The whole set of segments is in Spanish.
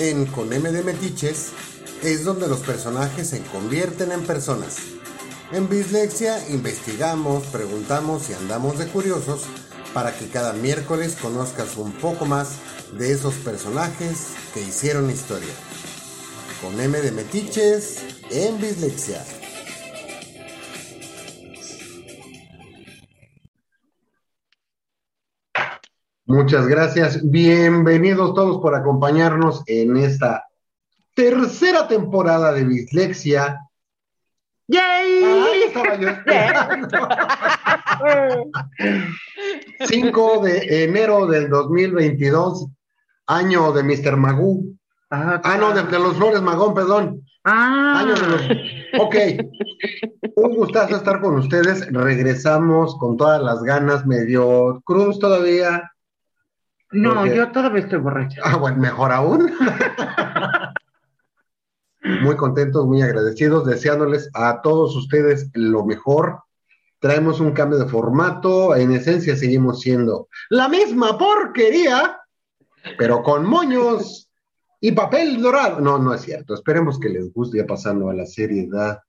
En Con M de Metiches es donde los personajes se convierten en personas. En Bislexia investigamos, preguntamos y andamos de curiosos para que cada miércoles conozcas un poco más de esos personajes que hicieron historia. Con M de Metiches en Bislexia. Muchas gracias. Bienvenidos todos por acompañarnos en esta tercera temporada de Bislexia. ¡Yay! Ahí estaba yo esperando. 5 de enero del 2022, año de Mr. Magoo. Ah, Ah, no, de, de los Flores Magón, perdón. Ah. Año de los... Ok. Un gustazo estar con ustedes. Regresamos con todas las ganas, medio cruz todavía. No, porque- yo todavía estoy borracha. Ah, bueno, mejor aún. Muy contentos, muy agradecidos, deseándoles a todos ustedes lo mejor. Traemos un cambio de formato, en esencia seguimos siendo la misma porquería, pero con moños y papel dorado. No, no es cierto. Esperemos que les guste ya pasando a la seriedad.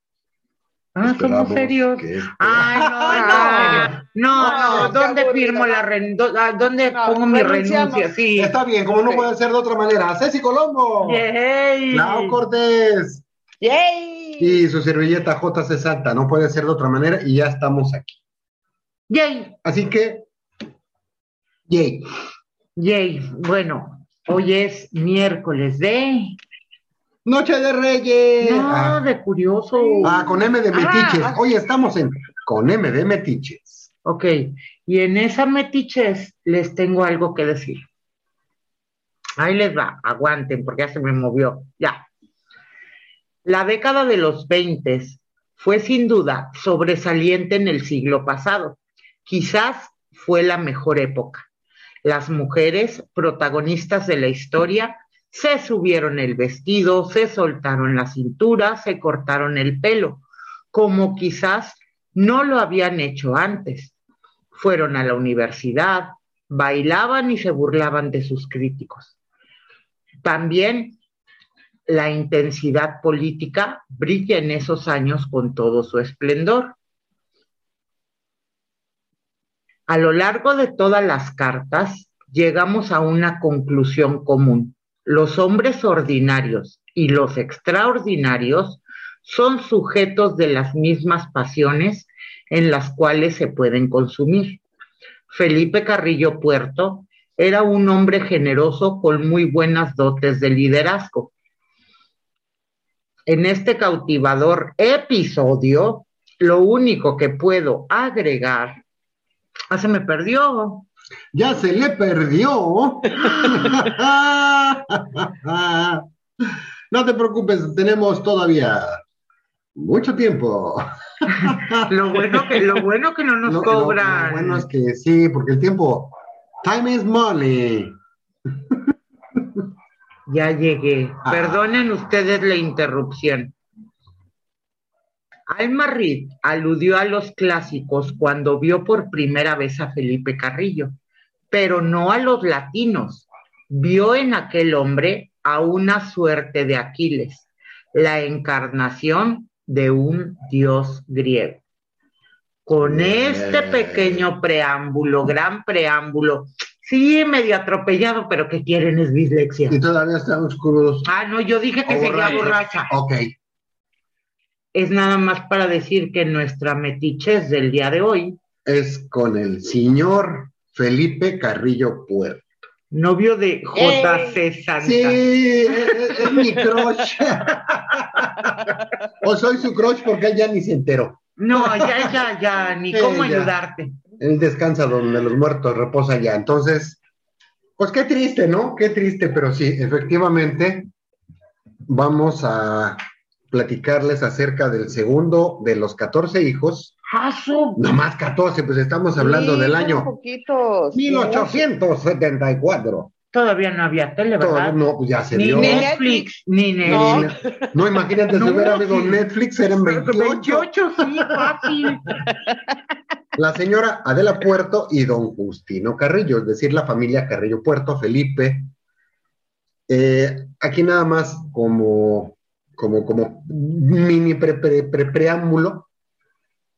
Ah, somos serios. que este- Ay, no, no, no, No, ¿dónde firmo la ren... do- ah, ¿Dónde No, pongo mi renuncia? Sí. Está bien, como no puede ser de otra manera. Ceci Colombo, Yay. Lau Cortés. ¡Yay! Y su servilleta JC Santa, no puede ser de otra manera y ya estamos aquí. Yay, Así que, yay. yay. Bueno, hoy es miércoles de... Noche de Reyes. No, ah, de curioso. ah, con M de Metiches. Ah, Hoy estamos en con M de Metiches. Ok, y en esa metiches les tengo algo que decir. Ahí les va, aguanten porque ya se me movió. Ya. La década de los 20 fue sin duda sobresaliente en el siglo pasado. Quizás fue la mejor época. Las mujeres protagonistas de la historia se subieron el vestido, se soltaron la cintura, se cortaron el pelo, como quizás no lo habían hecho antes. Fueron a la universidad, bailaban y se burlaban de sus críticos. También la intensidad política brilla en esos años con todo su esplendor. A lo largo de todas las cartas llegamos a una conclusión común. Los hombres ordinarios y los extraordinarios son sujetos de las mismas pasiones en las cuales se pueden consumir. Felipe Carrillo Puerto era un hombre generoso con muy buenas dotes de liderazgo. En este cautivador episodio, lo único que puedo agregar, ah, se me perdió. Ya se le perdió. no te preocupes, tenemos todavía mucho tiempo. Lo bueno que, lo bueno que no nos No, lo- cobran. lo bueno es que sí, porque el tiempo, time is money. Ya llegué. Ah. Perdonen ustedes la interrupción. Alma Reed aludió a los clásicos cuando vio por primera vez a Felipe Carrillo, pero no a los latinos. Vio en aquel hombre a una suerte de Aquiles, la encarnación de un dios griego. Con Bien. este pequeño preámbulo, gran preámbulo, sí, medio atropellado, pero ¿qué quieren? Es dislexia. Y todavía estamos crudos. Ah, no, yo dije que seguía borracha. borracha. Ok. Es nada más para decir que nuestra metichez del día de hoy, Es con el señor Felipe Carrillo Puerto. novio de JC Santa. Sí, es, es mi crush. o soy su crush porque él ya ni se enteró. No, ya, ya, ya, ni Sí, cómo ya. ayudarte. Él descansa donde los muertos reposan ya. Entonces, pues qué triste, ¿no? Qué triste, pero sí, efectivamente, vamos a platicarles acerca del segundo de los 14 hijos. ¡Ah, su- No más 14, pues estamos hablando Sí, del año poquitos. 1874. Todavía no había tele, Todo, ¿verdad? no, pues ya se Ni dio. Netflix, ni No. Netflix. No, imagínate si No, hubiera habido sí. Netflix, eran 28. 28, sí, fácil. La señora Adela Puerto y don Justino Carrillo, es decir, la familia Carrillo Puerto, Felipe, Eh, aquí nada más como, como, como mini pre, preámbulo,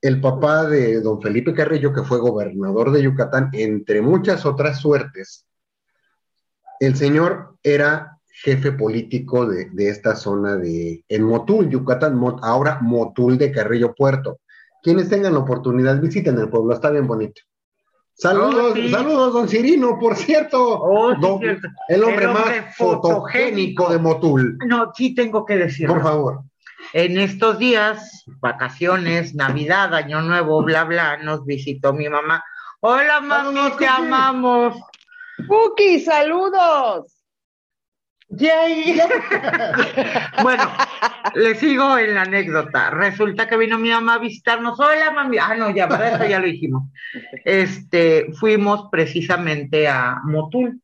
el papá de don Felipe Carrillo, que fue gobernador de Yucatán, entre muchas otras suertes, el señor era jefe político de, esta zona de, en Motul, Yucatán, ahora Motul de Carrillo Puerto. Quienes tengan la oportunidad, visiten el pueblo, está bien bonito. Saludos, oh, saludos, don Cirino, por cierto. Oh, el, hombre más fotogénico de Motul. No, sí tengo que decirlo. Por favor. En estos días, vacaciones, Navidad, Año Nuevo, bla, bla, nos visitó mi mamá. Hola, mami, te amamos. Puki, saludos. Yay. bueno, le sigo en la anécdota. Resulta que vino mi mamá a visitarnos. Hola, mami. Ah, no, ya, para eso ya lo dijimos. Este, fuimos precisamente a Motul.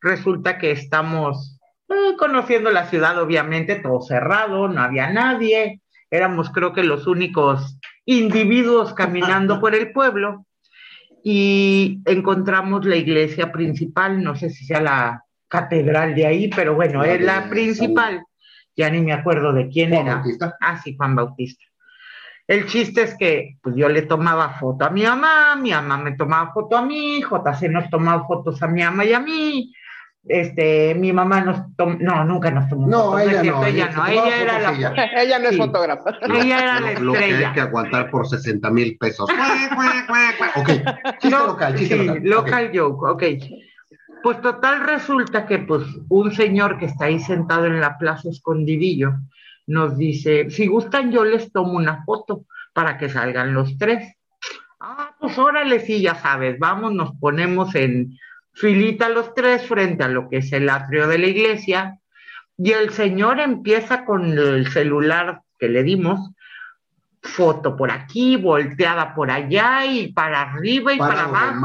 Resulta que estamos eh, conociendo la ciudad, obviamente, todo cerrado, no había nadie, éramos creo que los únicos individuos caminando por el pueblo y encontramos la iglesia principal, no sé si sea la catedral de ahí, pero bueno, es la principal, ya ni me acuerdo de quién era. Bautista. Ah, sí, Juan Bautista. El chiste es que pues, yo le tomaba foto a mi mamá, mi mamá me tomaba foto a mí, JC nos tomaba fotos a mi mamá y a mí, este, mi mamá nos tomó, no, nunca nos tomó. No, ella, no, ella, no, ella era la. Ella, no es fotógrafa. Ella era la estrella. Lo que hay que aguantar por 60 mil pesos. ok, chiste local, chiste local. Local joke, ok. Pues total resulta que pues un señor que está ahí sentado en la plaza escondidillo nos dice, si gustan yo les tomo una foto para que salgan los tres. Ah, pues órale, sí, ya sabes, vamos, nos ponemos en filita los tres frente a lo que es el atrio de la iglesia, y el señor empieza con el celular que le dimos, foto por aquí, volteada por allá y para arriba y para, abajo.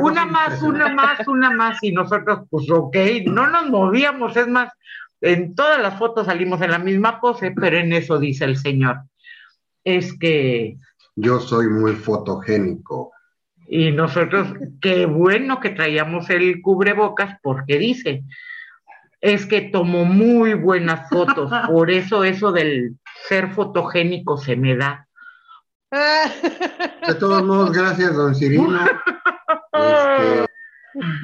una más, una más, una más, y nosotros, pues ok, no nos movíamos, es más, en todas las fotos salimos en la misma pose, pero en eso dice el señor, es que... Yo soy muy fotogénico. Y nosotros, qué bueno que traíamos el cubrebocas porque dice, es que tomó muy buenas fotos, por eso eso del ser fotogénico se me da. De todos modos, gracias, don Cirino. Este,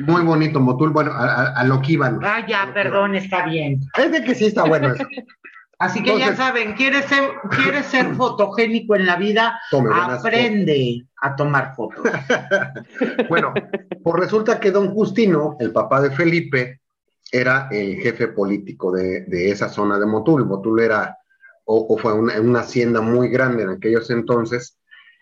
muy bonito Motul, bueno, a, lo que iban. Ah, ya, perdón, está bien. Es de que sí está bueno eso. Así que ya saben, ¿quieres ser, quieres ser fotogénico en la vida? Aprende a tomar fotos. bueno, pues resulta que don Justino, el papá de Felipe, era el jefe político de, esa zona de Motul. Motul era, o, fue una, una, hacienda muy grande en aquellos entonces,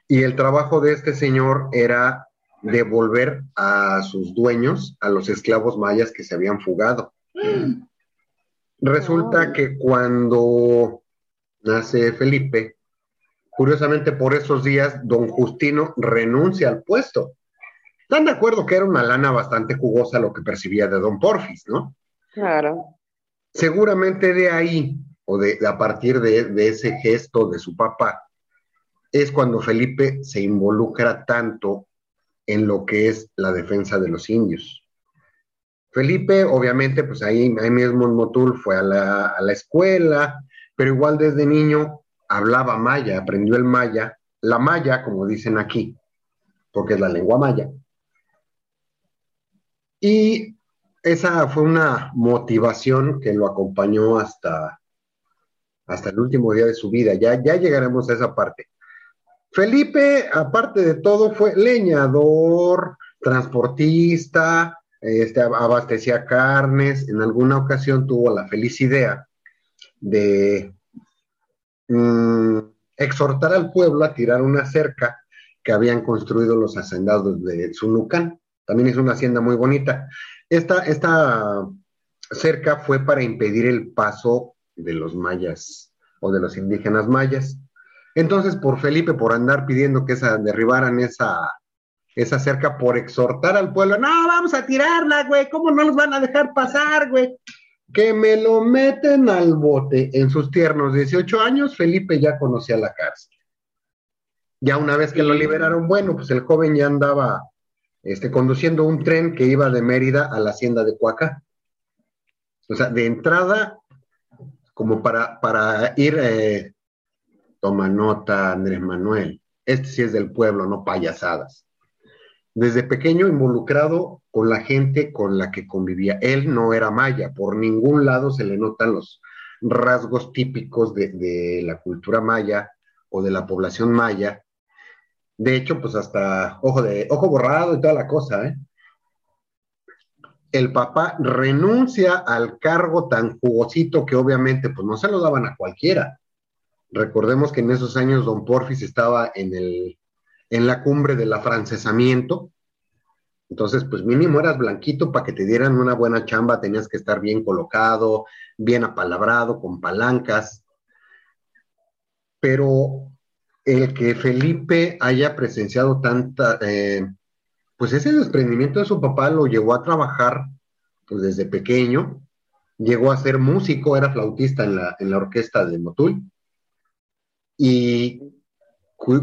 y el trabajo de este señor era devolver a sus dueños, a los esclavos mayas que se habían fugado. Mm. Resulta que cuando nace Felipe, curiosamente por esos días, don Justino renuncia al puesto. Están de acuerdo que era una lana bastante jugosa lo que percibía de don Porfis, ¿no? Claro. Seguramente de ahí, o de, a partir de, de ese gesto de su papá, es cuando Felipe se involucra tanto en lo que es la defensa de los indios. Felipe, obviamente, pues ahí, ahí mismo en Motul fue a la, escuela, pero igual desde niño hablaba maya, aprendió el maya, la maya, como dicen aquí, porque es la lengua maya. Y esa fue una motivación que lo acompañó hasta, hasta el último día de su vida. Ya, ya llegaremos a esa parte. Felipe, aparte de todo, fue leñador, transportista, este, abastecía carnes, en alguna ocasión tuvo la feliz idea de mm, exhortar al pueblo a tirar una cerca que habían construido los hacendados de Zunucán. También es una hacienda muy bonita. Esta, esta cerca fue para impedir el paso de los mayas o de los indígenas mayas. Entonces, por Felipe, por andar pidiendo que esa, derribaran esa, esa cerca por exhortar al pueblo, no, vamos a tirarla, güey, ¿cómo no los van a dejar pasar, güey? Que me lo meten al bote. En sus tiernos 18 años, Felipe ya conocía la cárcel. Ya una vez que lo liberaron, bueno, pues el joven ya andaba este, conduciendo un tren que iba de Mérida a la hacienda de Cuaca. O sea, de entrada, como para, para ir, eh, toma nota, Andrés Manuel, este sí es del pueblo, no payasadas. Desde pequeño involucrado con la gente con la que convivía. Él no era maya, por ningún lado se le notan los rasgos típicos de, la cultura maya o de la población maya. De hecho, pues hasta ojo de ojo borrado y toda la cosa, ¿eh? el papá renuncia al cargo tan jugosito que obviamente pues no se lo daban a cualquiera. Recordemos que en esos años don Porfis estaba en, el, en la cumbre del afrancesamiento, entonces pues mínimo eras blanquito para que te dieran una buena chamba, tenías que estar bien colocado, bien apalabrado, con palancas, pero el que Felipe haya presenciado tanta... Eh, pues ese desprendimiento de su papá lo llevó a trabajar pues desde pequeño, llegó a ser músico, era flautista en la, en la orquesta de Motul, y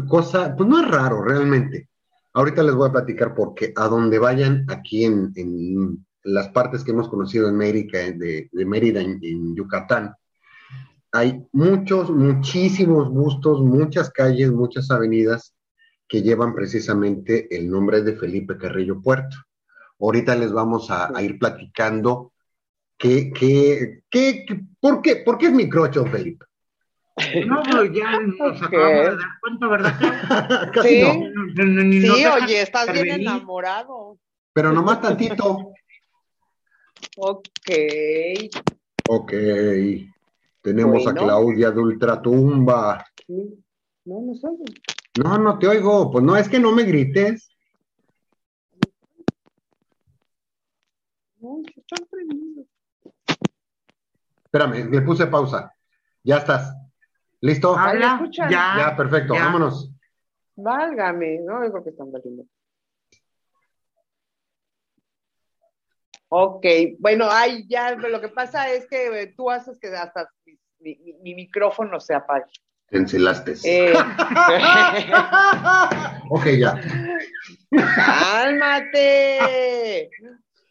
cosa, pues no es raro realmente. Ahorita les voy a platicar porque a donde vayan aquí en, en las partes que hemos conocido en Mérida, de, de Mérida en, Yucatán, hay muchos, muchísimos bustos, muchas calles, muchas avenidas que llevan precisamente el nombre de Felipe Carrillo Puerto. Ahorita les vamos a, ir platicando qué, qué, qué, por qué, por qué es mi crocho, Felipe. No, pero ya nos acabamos de dar cuenta, ¿verdad? Casi Sí. no, No, no, ni nos Sí, oye, estás bien enamorado. pero nomás tantito. Ok. Ok, tenemos a. Claudia de Ultratumba. No, no sabes. No, no te oigo, pues no, es que no me grites. No, se están prendidos. Espérame, le puse pausa. Ya estás. ¿Listo? Ah, Habla, ¿me escuchan? ya, ya, perfecto, ya. vámonos. Válgame, no, yo creo que están valiendo. Ok, bueno, ay, ya, lo que pasa es que eh, tú haces que hasta mi, mi- mi micrófono se apague. Te. Eh, ok, ya. ¡Cálmate!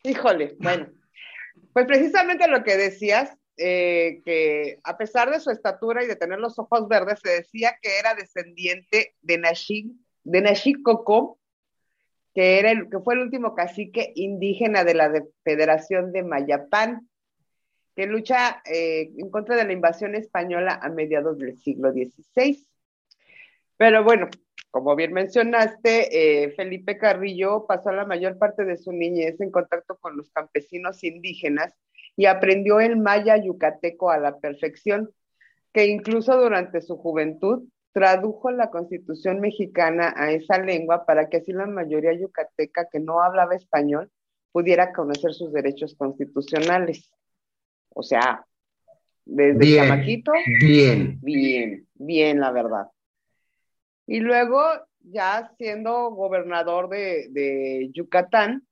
Híjole, bueno. Pues precisamente lo que decías, eh, que a pesar de su estatura y de tener los ojos verdes, se decía que era descendiente de Nashik, de Nashik Coco, que, era el, que fue el último cacique indígena de la de- Federación de Mayapán, que lucha eh, en contra de la invasión española a mediados del siglo XVI. Pero bueno, como bien mencionaste, eh, Felipe Carrillo pasó la mayor parte de su niñez en contacto con los campesinos indígenas y aprendió el maya yucateco a la perfección, que incluso durante su juventud tradujo la constitución mexicana a esa lengua para que así la mayoría yucateca que no hablaba español pudiera conocer sus derechos constitucionales. O sea, desde Bien. chamaquito Bien. Bien, bien, la verdad. Y luego, ya siendo gobernador de, de Yucatán,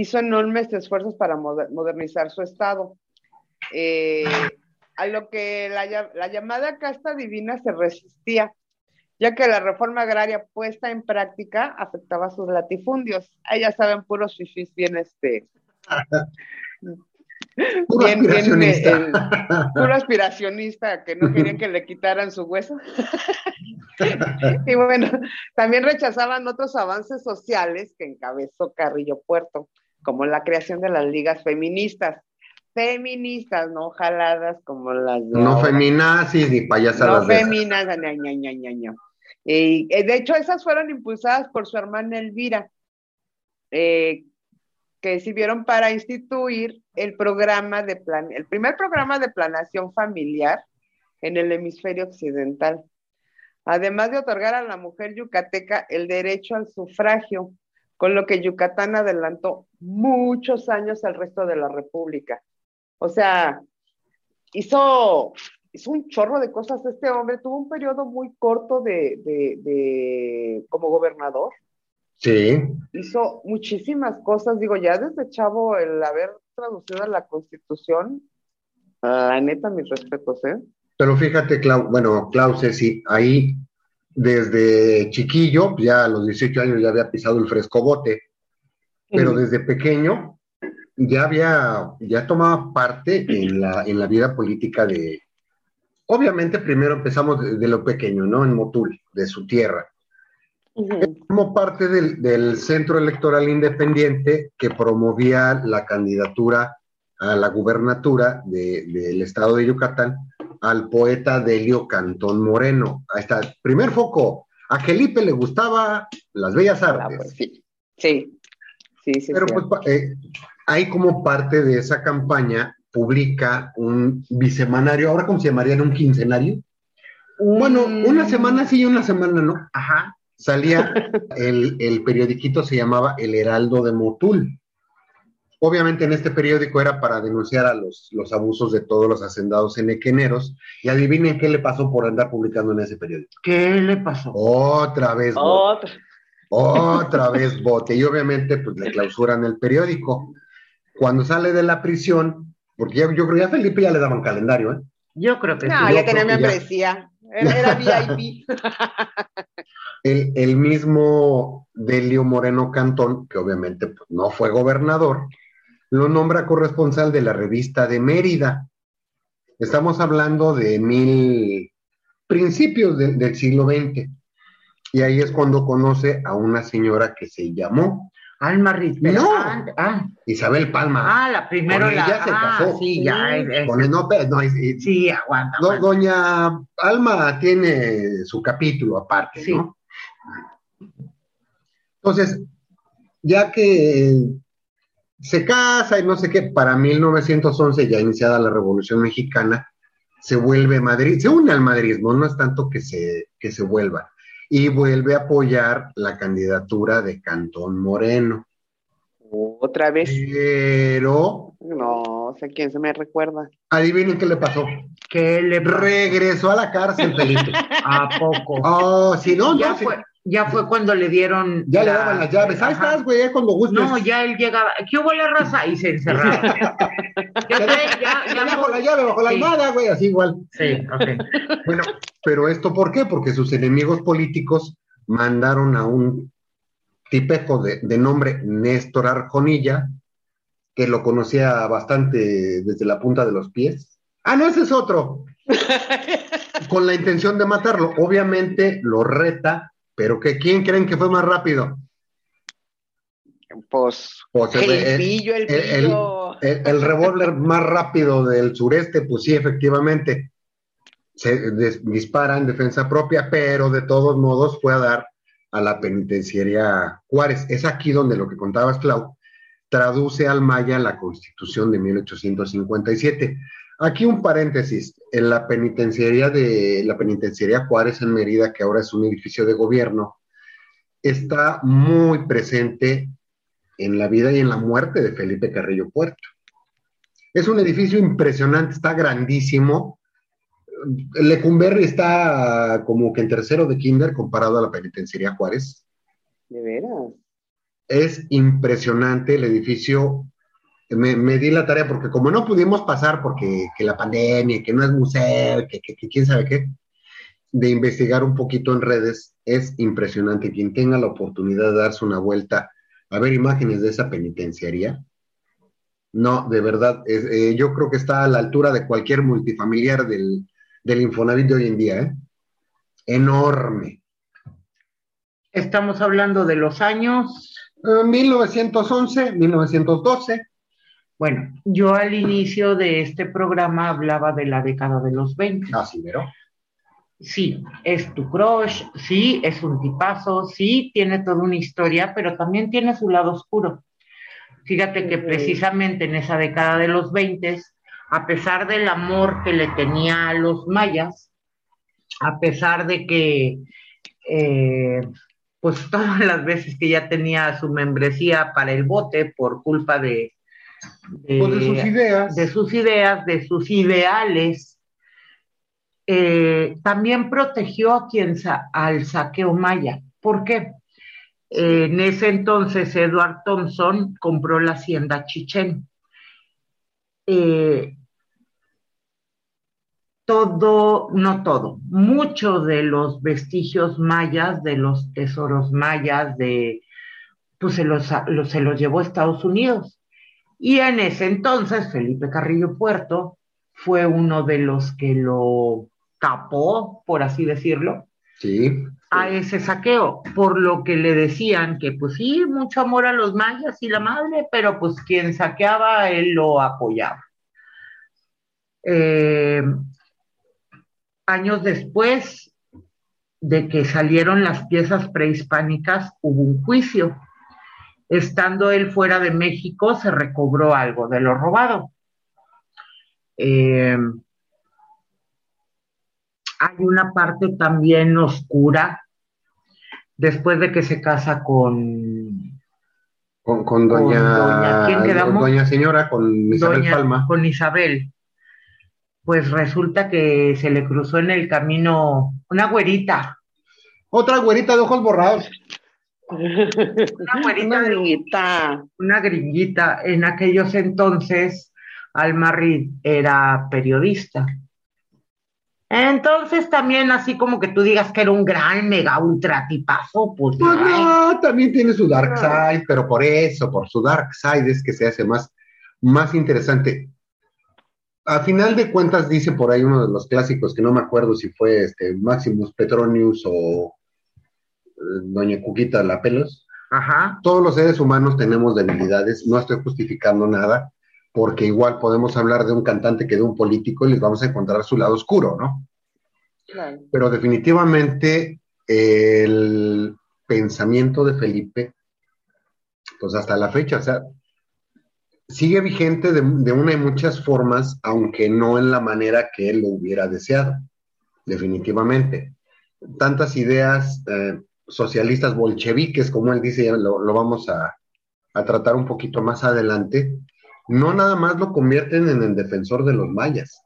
hizo enormes esfuerzos para moder- modernizar su estado. Eh, a lo que la, lla- la llamada casta divina se resistía, ya que la reforma agraria puesta en práctica afectaba sus latifundios. Ahí ya saben, puros fifís bien, este, Puro bien, bien, aspiracionista. eh, puro aspiracionista que no querían que le quitaran su hueso. y bueno, también rechazaban otros avances sociales que encabezó Carrillo Puerto, como la creación de las ligas feministas. Feministas, no jaladas como las de No feminazis ni payasadas No feminas, ña, ña, ña, ña, ña. Y, eh, de hecho, esas fueron impulsadas por su hermana Elvira, eh, que sirvieron para instituir el programa de plan, el primer programa de planación familiar en el hemisferio occidental, además de otorgar a la mujer yucateca el derecho al sufragio, con lo que Yucatán adelantó muchos años al resto de la República. O sea, hizo, hizo un chorro de cosas este hombre, tuvo un periodo muy corto de, de, de como gobernador Sí. hizo muchísimas cosas, digo, ya desde chavo el haber traducido la constitución, la neta, mis respetos, ¿eh? Pero fíjate, Clau, bueno, Clau, Ceci, ahí desde chiquillo, ya a los 18 años ya había pisado el frescobote, pero desde pequeño ya había, ya tomaba parte en la, en la vida política de, obviamente primero empezamos de, lo pequeño, ¿no? En Motul, de su tierra. Como parte del, centro electoral independiente que promovía la candidatura a la gubernatura del estado de Yucatán al poeta Delio Cantón Moreno. Ahí está, primer foco. A Felipe le gustaba las bellas ah, artes. Pues sí, sí, sí, sí. Pero pues eh, ahí como parte de esa campaña publica un bisemanario, ahora cómo se llamaría, un quincenario. Bueno, una semana sí y una semana no. Ajá. Salía, el, el periodiquito se llamaba El Heraldo de Motul. Obviamente en este periódico era para denunciar a los, los abusos de todos los hacendados enequeneros. Y adivinen qué le pasó por andar publicando en ese periódico. ¿Qué le pasó? Otra vez bote. Otra vez bote. Y obviamente pues le clausuran el periódico. Cuando sale de la prisión, porque yo creo que a Felipe ya le daban calendario, ¿eh? Yo creo que no, ya tenía membresía. Era, VIP. el, el, mismo Delio Moreno Cantón, que obviamente pues, no fue gobernador, lo nombra corresponsal de la revista de Mérida. Estamos hablando de mil principios del siglo XX. Y ahí es cuando conoce a una señora que se llamó Alma Rizper. No. Ah, Isabel Palma. Ah, la primera. Ella la... se ah, casó. Sí, ya. Con el, no, no, sí, aguanta, Doña Alma tiene su capítulo aparte, sí. ¿no? Entonces, ya que se casa y no sé qué, para 1911, ya iniciada la Revolución Mexicana, se vuelve Madrid, se une al madridismo, no es tanto que se, que se vuelva y vuelve a apoyar la candidatura de Cantón Moreno. Otra vez. Pero. No sé quién se me recuerda. Adivinen qué le pasó. Que le regresó a la cárcel, Felipe. ¿A poco? Oh, si no, ya fue. Ya fue cuando le dieron. Ya le daban las llaves. Ahí estás, güey, ya cuando gustes. No, ya él llegaba. ¿Qué hubo la raza? Y se encerraba. ya, ya, ya, bajo la llave, bajo la almada, güey, así igual. Sí, ok. Bueno, pero esto, ¿por qué? Porque sus enemigos políticos mandaron a un tipejo de, de nombre Néstor Arjonilla, que lo conocía bastante desde la punta de los pies. Ah, no, ese es otro. Con la intención de matarlo. Obviamente lo reta pero que quién creen que fue más rápido? Pues, pues el, el, el, el, revólver más rápido del sureste, pues sí, efectivamente, se dispara en defensa propia, pero de todos modos fue a dar a la penitenciaria Juárez. Es aquí donde lo que contabas, Clau, traduce al maya la constitución de 1857. Aquí un paréntesis, en la penitenciaría de la penitenciaría Juárez en Mérida, que ahora es un edificio de gobierno, está muy presente en la vida y en la muerte de Felipe Carrillo Puerto. Es un edificio impresionante, está grandísimo. Lecumberri está como que en tercero de kinder comparado a la penitenciaría Juárez. ¿De veras? Es impresionante el edificio me, di la tarea porque como no pudimos pasar porque que la pandemia, que no es museo, que, quién sabe qué, de investigar un poquito en redes, es impresionante. Quien tenga la oportunidad de darse una vuelta a ver imágenes de esa penitenciaría, no, de verdad, eh, yo creo que está a la altura de cualquier multifamiliar del, del Infonavit de hoy en día, ¿eh? Enorme. Estamos hablando de los años. 1911, eh, 1912. Bueno, yo al inicio de este programa hablaba de la década de los 20. Ah, sí, pero. Sí, es tu crush, sí, es un tipazo, sí, tiene toda una historia, pero también tiene su lado oscuro. Fíjate que precisamente en esa década de los 20, a pesar del amor que le tenía a los mayas, a pesar de que, eh, pues todas las veces que ya tenía su membresía para el bote por culpa de, de, sus ideas. De sus ideas, de sus ideales. Eh, también protegió a quien al saqueo maya. ¿Por qué? en ese entonces, Edward Thompson compró la hacienda Chichen. Eh, todo, no todo, muchos de los vestigios mayas, de los tesoros mayas, de, pues se los, se los llevó a Estados Unidos Y en ese entonces, Felipe Carrillo Puerto fue uno de los que lo tapó, por así decirlo, Sí. a ese saqueo, por lo que le decían que pues sí, mucho amor a los mayas y la madre, pero pues quien saqueaba, él lo apoyaba. Eh, años después de que salieron las piezas prehispánicas, hubo un juicio. Estando él fuera de México, se recobró algo de lo robado. Eh, hay una parte también oscura después de que se casa con Con, con doña, Con doña- ¿quién quedamos? doña señora, con Isabel doña- Palma. con Isabel. Pues resulta que se le cruzó en el camino una güerita, Otra güerita de ojos borrados. Una Una niñita. una gringuita. En aquellos entonces, Alma Reed era periodista. Entonces también así como que tú digas que era un gran mega ultra tipazo, pues Pues no. no, también tiene su dark side, pero por eso, por su dark side es que se hace más, más interesante. A final de cuentas, dice por ahí uno de los clásicos, que no me acuerdo si fue este Maximus Petronius o Doña Cuquita La Pelos. Ajá. Todos los seres humanos tenemos debilidades, no estoy justificando nada, porque igual podemos hablar de un cantante que de un político y les vamos a encontrar su lado oscuro, ¿no? Claro. pero definitivamente el pensamiento de Felipe, pues hasta la fecha, o sea, sigue vigente de, de una y muchas formas, aunque no en la manera que él lo hubiera deseado, definitivamente. Tantas ideas eh, socialistas bolcheviques, como él dice, ya lo, vamos a, a tratar un poquito más adelante, no nada más lo convierten en el defensor de los mayas.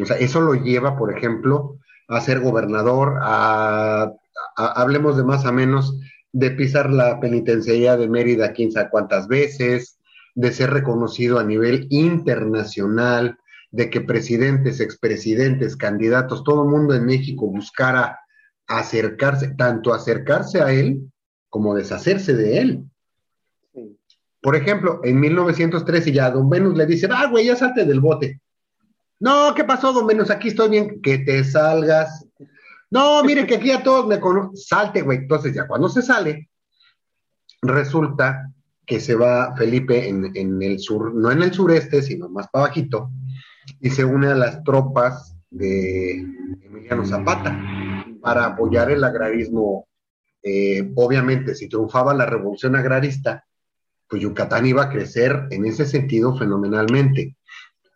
O sea, eso lo lleva, por ejemplo, a ser gobernador, a, a- hablemos de más a menos, de pisar la penitenciaría de Mérida quién sabe cuántas veces, de ser reconocido a nivel internacional, de que presidentes, expresidentes, candidatos, todo el mundo en México buscara acercarse, tanto acercarse a él como deshacerse de él. Sí. Por ejemplo, en 1913 ya Don Venus le dice, ah, güey, ya salte del bote. No, ¿qué pasó, Don Venus? Aquí estoy bien, que te salgas. No, mire que aquí a todos me conocen. Salte, güey. Entonces ya cuando se sale, resulta que se va Felipe en, en el sur, no en el sureste, sino más para bajito, y se une a las tropas de Emiliano Zapata para apoyar el agrarismo. Eh, obviamente, si triunfaba la revolución agrarista, pues Yucatán iba a crecer en ese sentido fenomenalmente.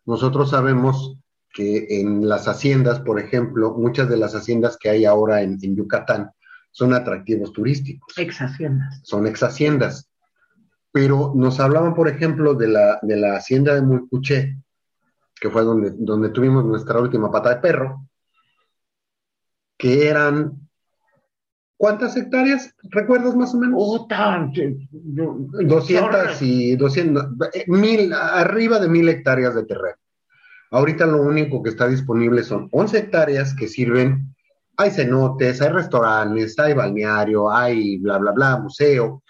Nosotros sabemos que en las haciendas, por ejemplo, muchas de las haciendas que hay ahora en, en Yucatán son atractivos turísticos, Ex haciendas. son ex haciendas. Pero nos hablaban, por ejemplo, de la, de la hacienda de Mulcuché, que fue donde, donde tuvimos nuestra última pata de perro, que eran, ¿cuántas hectáreas? ¿Recuerdas más o menos? Puta, 200 y 200, eh, mil, arriba de mil hectáreas de terreno. Ahorita lo único que está disponible son 11 hectáreas que sirven, hay cenotes, hay restaurantes, hay balneario, hay bla, bla, bla, museo.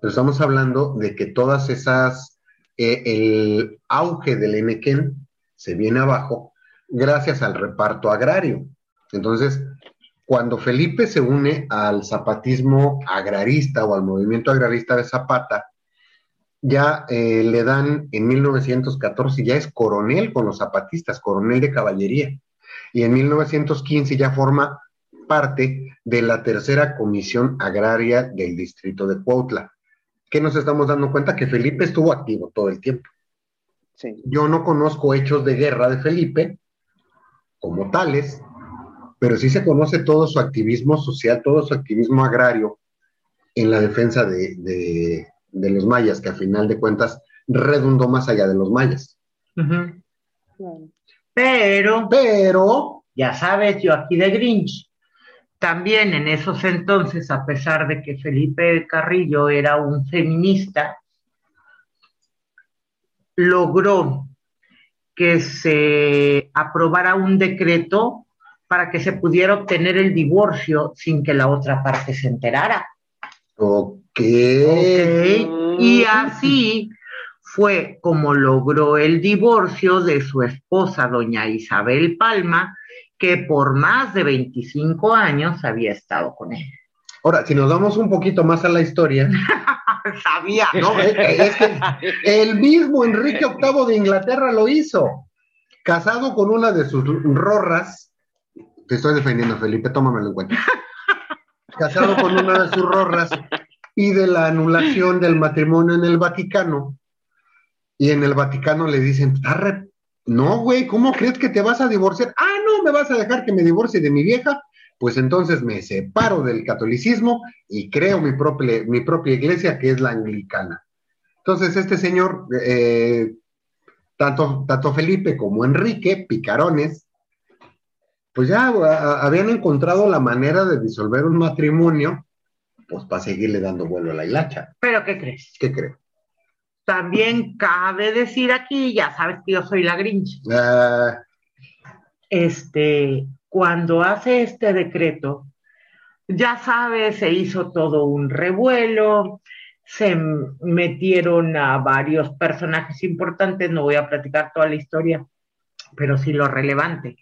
Pero estamos hablando de que todas esas, eh, el auge del Enequén se viene abajo gracias al reparto agrario. Entonces, cuando Felipe se une al zapatismo agrarista o al movimiento agrarista de Zapata, ya eh, le dan en 1914, ya es coronel con los zapatistas, coronel de caballería. Y en 1915 ya forma parte de la tercera comisión agraria del distrito de Cuautla. ¿Qué nos estamos dando cuenta? Que Felipe estuvo activo todo el tiempo. Sí. Yo no conozco hechos de guerra de Felipe como tales, pero sí se conoce todo su activismo social, todo su activismo agrario en la defensa de, de, de los mayas, que a final de cuentas redundó más allá de los mayas. Pero, Pero, ya sabes, yo aquí de Grinch, también en esos entonces, a pesar de que Felipe Carrillo era un feminista, logró que se aprobara un decreto para que se pudiera obtener el divorcio sin que la otra parte se enterara. ok, Ok. Y así fue como logró el divorcio de su esposa, doña Isabel Palma, que por más de 25 años había estado con él. Ahora, si nos damos un poquito más a la historia. Sabía. No, es, es que el mismo Enrique VIII de Inglaterra lo hizo. Casado con una de sus rorras. Te estoy defendiendo, Felipe, tómamelo en cuenta. Casado con una de sus rorras, pide la anulación del matrimonio en el Vaticano. Y en el Vaticano le dicen, "Arre, no, güey, ¿cómo crees que te vas a divorciar? Ah, no, me vas a dejar que me divorcie de mi vieja pues entonces me separo del catolicismo y creo mi propia, mi propia iglesia, que es la anglicana. Entonces, este señor, eh, tanto, tanto Felipe como Enrique, picarones, pues ya a, habían encontrado la manera de disolver un matrimonio, pues para seguirle dando vuelo a la hilacha. ¿Pero qué crees? ¿Qué crees? También cabe decir aquí, ya sabes que yo soy la Grinch. Ah, Este, cuando hace este decreto, ya sabes, se hizo todo un revuelo, se metieron a varios personajes importantes, no voy a platicar toda la historia, pero sí lo relevante.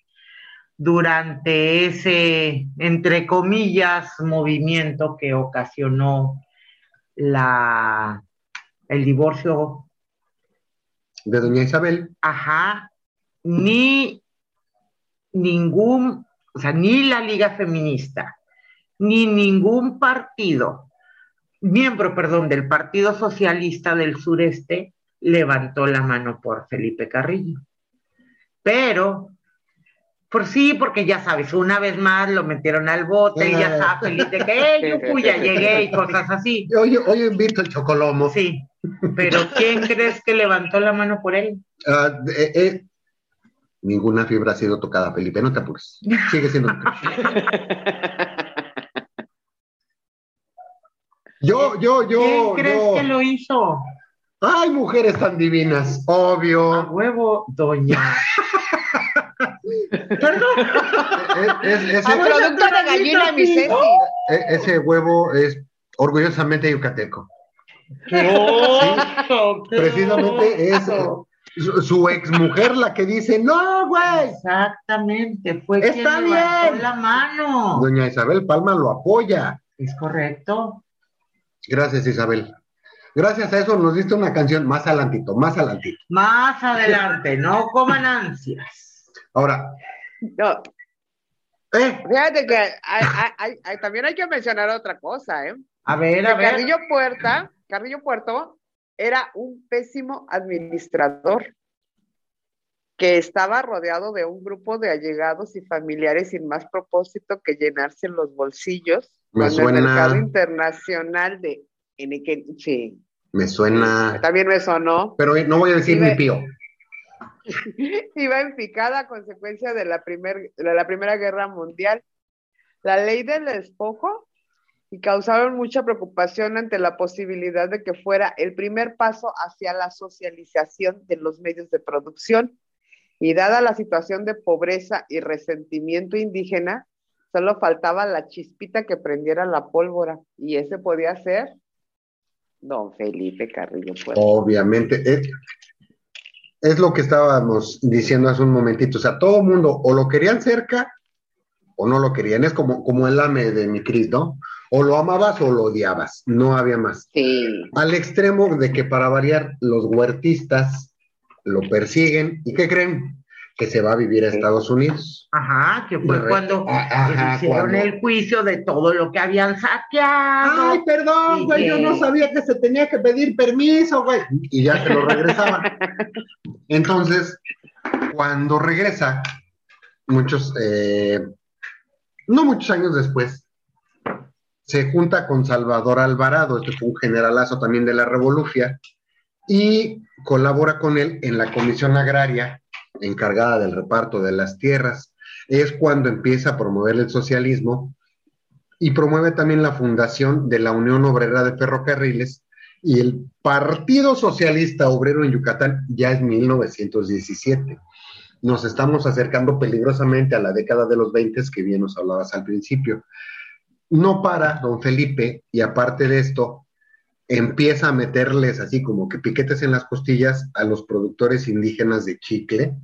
Durante ese, entre comillas, movimiento que ocasionó la, el divorcio de doña Isabel, Ajá, ni ningún, o sea, ni la Liga Feminista, ni ningún partido, miembro, perdón, del Partido Socialista del Sureste levantó la mano por Felipe Carrillo. Pero, por sí, porque ya sabes, una vez más lo metieron al bote, y ya está Felipe que yo ya llegué y cosas así. hoy, hoy invito el chocolomo. Sí, pero ¿quién crees que levantó la mano por él? Ah, eh, eh, ninguna fibra ha sido tocada, Felipe, no te apures. Sigue siendo. Yo, yo, yo. ¿Quién crees yo. que lo hizo? Ay, mujeres tan divinas, A obvio. huevo, doña. Perdón. Es- es- ese, El producto de gallina, mi Ceci. e- ese huevo es orgullosamente yucateco. Qué Precisamente es oso. su, su exmujer la que dice, no, güey. Exactamente, fue Está quien bien. la mano. Doña Isabel Palma lo apoya. Es correcto. Gracias, Isabel. Gracias a eso nos diste una canción más adelantito, más adelantito. Más adelante, no coman ansias. Ahora, No, eh, fíjate que hay- hay- hay- hay- también hay que mencionar otra cosa, ¿eh? A ver, a Que ver. Carrillo Puerta, Carrillo Puerto era un pésimo administrador que estaba rodeado de un grupo de allegados y familiares sin más propósito que llenarse los bolsillos Me cuando suena- el mercado internacional de en el que sí, me suena, también me sonó, pero no voy a decir mi pío. iba en picada a consecuencia de la, primer, de la Primera Guerra Mundial. La ley del despojo y causaron mucha preocupación ante la posibilidad de que fuera el primer paso hacia la socialización de los medios de producción. Y dada la situación de pobreza y resentimiento indígena, solo faltaba la chispita que prendiera la pólvora. Y ese podía ser don Felipe Carrillo Puerto. Obviamente, es, es lo que estábamos diciendo hace un momentito. O sea, todo el mundo o lo querían cerca o no lo querían. Es como, como el ame de mi Cris, ¿no? O lo amabas o lo odiabas. No había más. Sí. Al extremo de que para variar, los huertistas lo persiguen. ¿Y qué creen? Que se va a vivir a Estados Unidos. Ajá, que fue cuando Ah, ajá, hicieron cuando- el juicio de todo lo que habían saqueado. Ay, perdón, güey, yo no sabía que se tenía que pedir permiso, güey. Y ya se lo regresaban. Entonces, cuando regresa, muchos, eh, no muchos años después, se junta con Salvador Alvarado, este fue un generalazo también de la Revolución, y colabora con él en la Comisión Agraria encargada del reparto de las tierras. Es cuando empieza a promover el socialismo y promueve también la fundación de la Unión Obrera de Ferrocarriles y el Partido Socialista Obrero en Yucatán ya es 1917. Nos estamos acercando peligrosamente a la década de los 20 que bien nos hablabas al principio. No para don Felipe y aparte de esto, empieza a meterles así como que piquetes en las costillas a los productores indígenas de chicle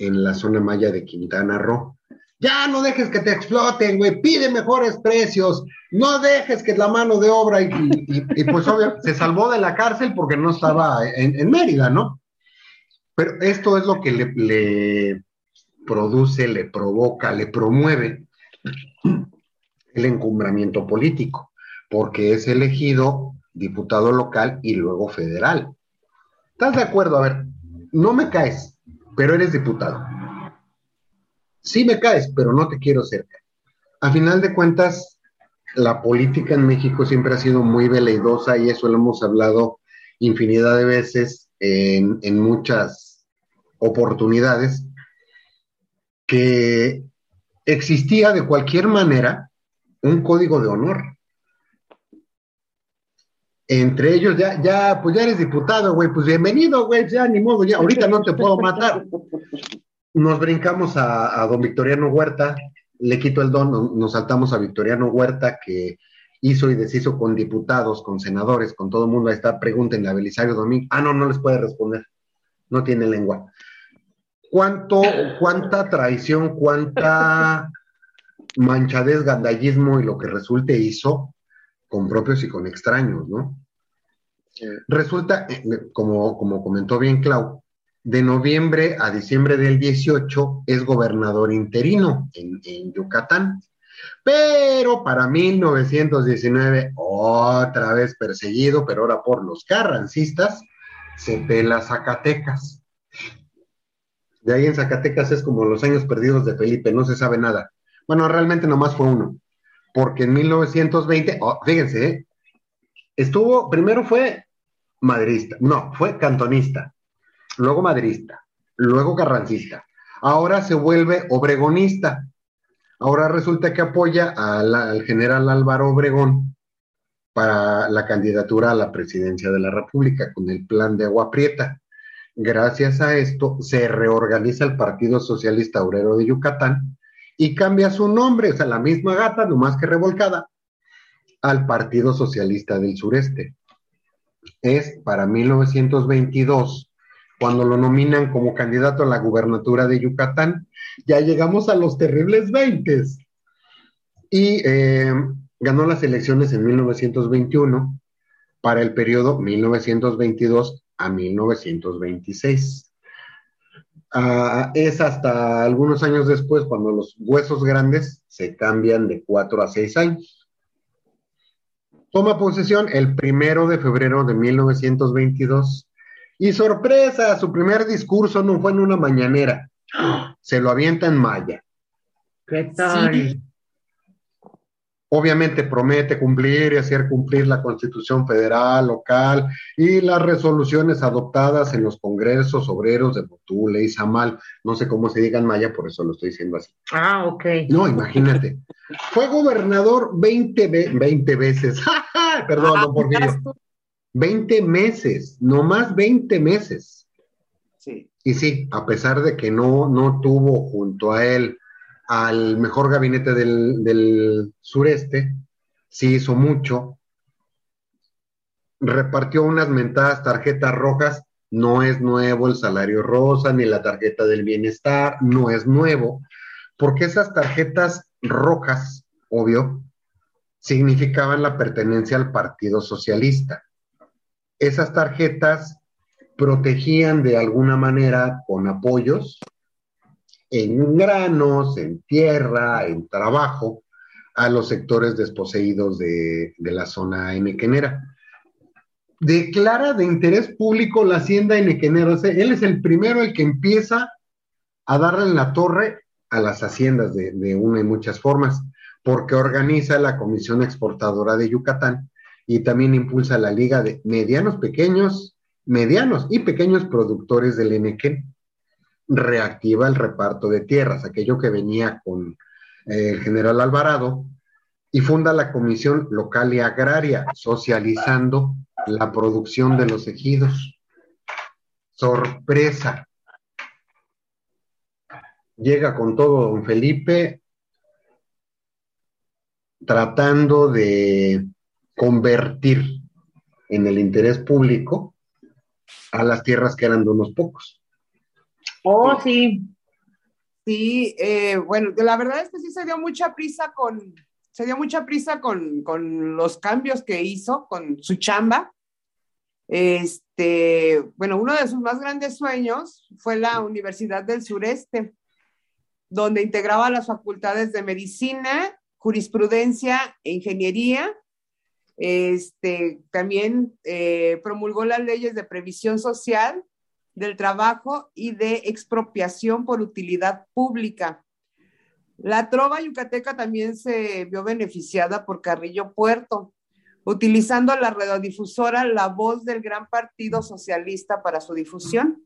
en la zona maya de Quintana Roo. Ya no dejes que te exploten, güey, pide mejores precios, no dejes que la mano de obra, y, pues obvio, se salvó de la cárcel porque no estaba en, Mérida, ¿no? Pero esto es lo que le, le produce, le provoca, le promueve el encumbramiento político, porque es elegido diputado local y luego federal. ¿Estás de acuerdo? A ver, no me caes, pero eres diputado. Sí me caes, pero no te quiero cerca. A final de cuentas, la política en México siempre ha sido muy veleidosa y eso lo hemos hablado infinidad de veces en, en muchas oportunidades, que existía de cualquier manera un código de honor. Entre ellos, ya, ya, pues ya eres diputado, güey, pues bienvenido, güey, ya ni modo, ya, ahorita no te puedo matar. Nos brincamos a, don Victoriano Huerta, le quito el don, nos saltamos a Victoriano Huerta, que hizo y deshizo con diputados, con senadores, con todo el mundo. Ahí está, pregúntenle a Belisario Domínguez. Ah, no, no les puede responder. No tiene lengua. ¿Cuánto, cuánta traición, cuánta manchadez, gandallismo y lo que resulte hizo con propios y con extraños, ¿no? Resulta, eh, como, como comentó bien Clau, de noviembre a diciembre del 18 es gobernador interino en, en, Yucatán. Pero para 1919, otra vez perseguido, pero ahora por los carrancistas, se pela Zacatecas. De ahí en Zacatecas es como los años perdidos de Felipe, no se sabe nada. Bueno, realmente nomás fue uno, porque en 1920, fíjense, ¿eh? Estuvo, primero fue madrista, no, fue cantonista, luego madrista, luego carrancista, ahora se vuelve obregonista, ahora resulta que apoya al general Álvaro Obregón para la candidatura a la presidencia de la República con el plan de agua prieta. Gracias a esto se reorganiza el Partido Socialista Obrero de Yucatán y cambia su nombre, o sea, la misma gata, nomás que revolcada, al Partido Socialista del Sureste. Es para 1922, cuando lo nominan como candidato a la gubernatura de Yucatán, ya llegamos a los terribles 20 y eh, ganó las elecciones en 1921 para el periodo 1922 a 1926. Ah, es hasta algunos años después cuando los huesos grandes se cambian de cuatro a seis años. Toma posesión el primero de febrero de 1922 y sorpresa, su primer discurso no fue en una mañanera, se lo avienta en maya. ¿Qué tal? Obviamente promete cumplir y hacer cumplir la Constitución federal, local y las resoluciones adoptadas en los congresos obreros de Botule y Zamal. No sé cómo se diga en maya, por eso lo estoy diciendo así. Ah, ok. No, imagínate. Fue gobernador 20, 20 veces. Perdón, no por Dios. 20 meses, no más 20 meses. Sí. Y sí, a pesar de que no, no tuvo junto a él al mejor gabinete del, sureste, sí hizo mucho, repartió unas mentadas tarjetas rojas, no es nuevo el salario rosa ni la tarjeta del bienestar, no es nuevo, porque esas tarjetas rojas, obvio, significaban la pertenencia al Partido Socialista. Esas tarjetas protegían de alguna manera con apoyos en granos, en tierra, en trabajo, a los sectores desposeídos de, la zona enequenera. Declara de interés público la hacienda enequenera. él es el primero el que empieza a darle en la torre a las haciendas de, de una y muchas formas, porque organiza la Comisión Exportadora de Yucatán y también impulsa la Liga de Medianos Pequeños, Medianos y Pequeños Productores del Enequén reactiva el reparto de tierras, aquello que venía con eh, el general Alvarado, y funda la Comisión Local y Agraria, socializando la producción de los ejidos. Sorpresa. Llega con todo don Felipe tratando de convertir en el interés público a las tierras que eran de unos pocos. Oh, sí. Sí, eh, bueno, la verdad es que sí se dio mucha prisa con, se dio mucha prisa con, con los cambios que hizo, con su chamba. Este, bueno, uno de sus más grandes sueños fue la Universidad del Sureste, donde integraba las facultades de medicina, jurisprudencia e ingeniería. Este, también eh, promulgó las leyes de previsión social, del trabajo y de expropiación por utilidad pública. La trova yucateca también se vio beneficiada por Carrillo Puerto, utilizando la radiodifusora La Voz del Gran Partido Socialista para su difusión.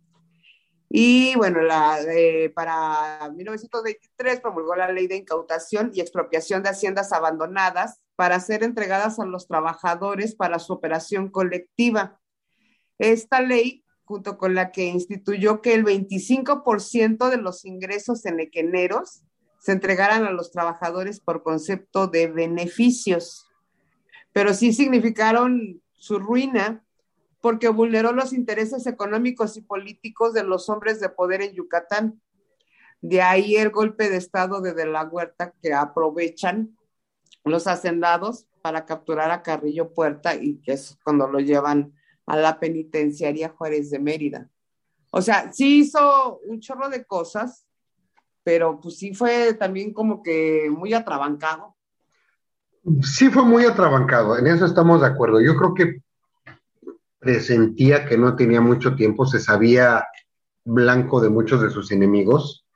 Y bueno, la, eh, para 1923 promulgó la ley de incautación y expropiación de haciendas abandonadas para ser entregadas a los trabajadores para su operación colectiva. Esta ley, junto con la que instituyó que el 25% de los ingresos en equeneros se entregaran a los trabajadores por concepto de beneficios pero sí significaron su ruina porque vulneró los intereses económicos y políticos de los hombres de poder en Yucatán. De ahí el golpe de Estado de De la Huerta que aprovechan los hacendados para capturar a Carrillo Puerta y que es cuando lo llevan a la penitenciaria Juárez de Mérida. O sea, sí hizo un chorro de cosas, pero pues sí fue también como que muy atrabancado Sí fue muy atrabancado, en eso estamos de acuerdo. Yo creo que presentía que no tenía mucho tiempo, se sabía blanco de muchos de sus enemigos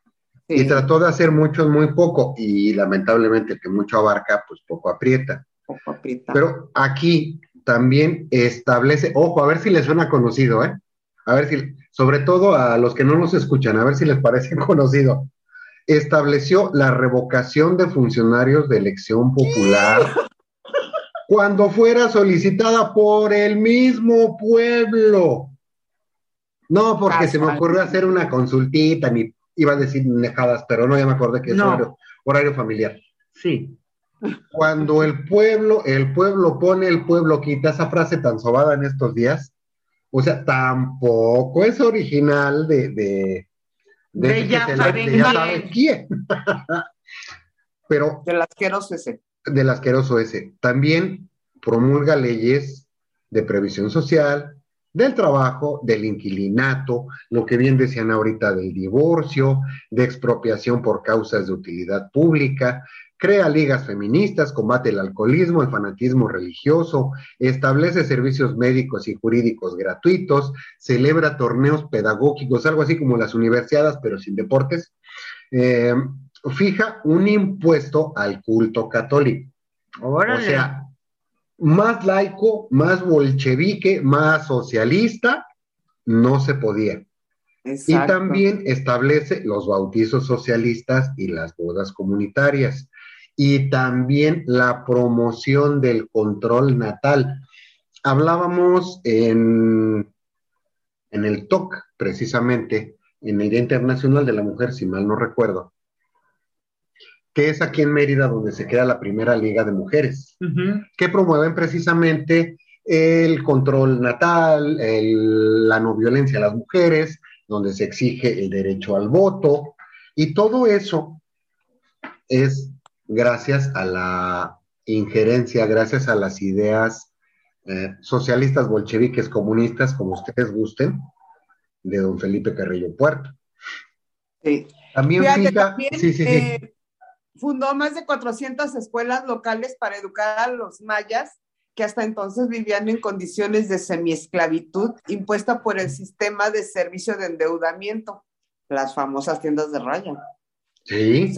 y trató de hacer mucho muy poco y lamentablemente que mucho abarca, pues poco aprieta. Poco aprieta. Pero aquí también establece, ojo, a ver si les suena conocido, ¿eh? A ver si, sobre todo a los que no nos escuchan, a ver si les parece conocido estableció la revocación de funcionarios de elección popular cuando fuera solicitada por el mismo pueblo. No, porque se me ocurrió hacer una consultita, ni iba a decir nejadas, pero no, ya me acordé que es horario, familiar. Sí. Cuando el pueblo, el pueblo pone, el pueblo quita esa frase tan sobada en estos días, o sea, tampoco es original de, de, ya, saben quién. Pero. Del asqueroso ese. Del asqueroso ese. También promulga leyes de previsión social, del trabajo, del inquilinato, lo que bien decían ahorita del divorcio, de expropiación por causas de utilidad pública, crea ligas feministas, combate el alcoholismo, el fanatismo religioso, establece servicios médicos y jurídicos gratuitos, celebra torneos pedagógicos, algo así como las universidades, pero sin deportes, eh, fija un impuesto al culto católico. O sea, más laico, más bolchevique, más socialista, no se podía. Y también establece los bautizos socialistas y las bodas comunitarias y también la promoción del control natal. Hablábamos en, en el TOC, precisamente, en el Día Internacional de la Mujer, si mal no recuerdo, que es aquí en Mérida donde se queda la primera liga de mujeres, que promueven precisamente el control natal, la no violencia a las mujeres, donde se exige el derecho al voto, y todo eso es gracias a la injerencia, gracias a las ideas eh, socialistas, bolcheviques, comunistas, como ustedes gusten, de don Felipe Carrillo Puerto. Sí. También fija, sí, sí, eh, fundó más de 400 escuelas locales para educar a los mayas que hasta entonces vivían en condiciones de semiesclavitud impuesta por el sistema de servicio de endeudamiento, las famosas tiendas de raya. Sí.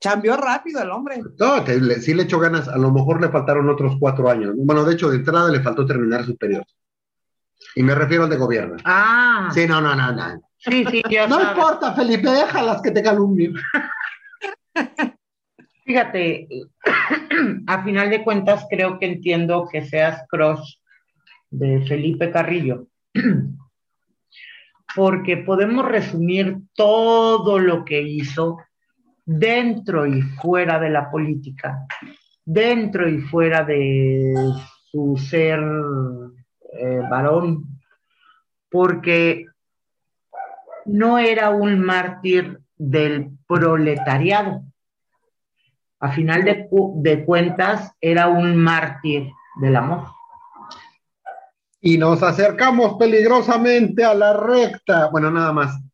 Cambió rápido el hombre. No, sí le echó ganas. A lo mejor le faltaron otros cuatro años. Bueno, de hecho, de entrada le faltó terminar superior. Y me refiero al de gobierno. Ah. Sí, no, no, no, no. Sí, sí, No importa, Felipe, déjalas que te calumnien. Fíjate, a final de cuentas creo que entiendo que seas crush de Felipe Carrillo, porque podemos resumir todo lo que hizo dentro y fuera de la política, dentro y fuera de su ser eh, varón, porque no era un mártir del proletariado. A final de, de cuentas, era un mártir del amor. Y nos acercamos peligrosamente a la recta. Bueno, nada más.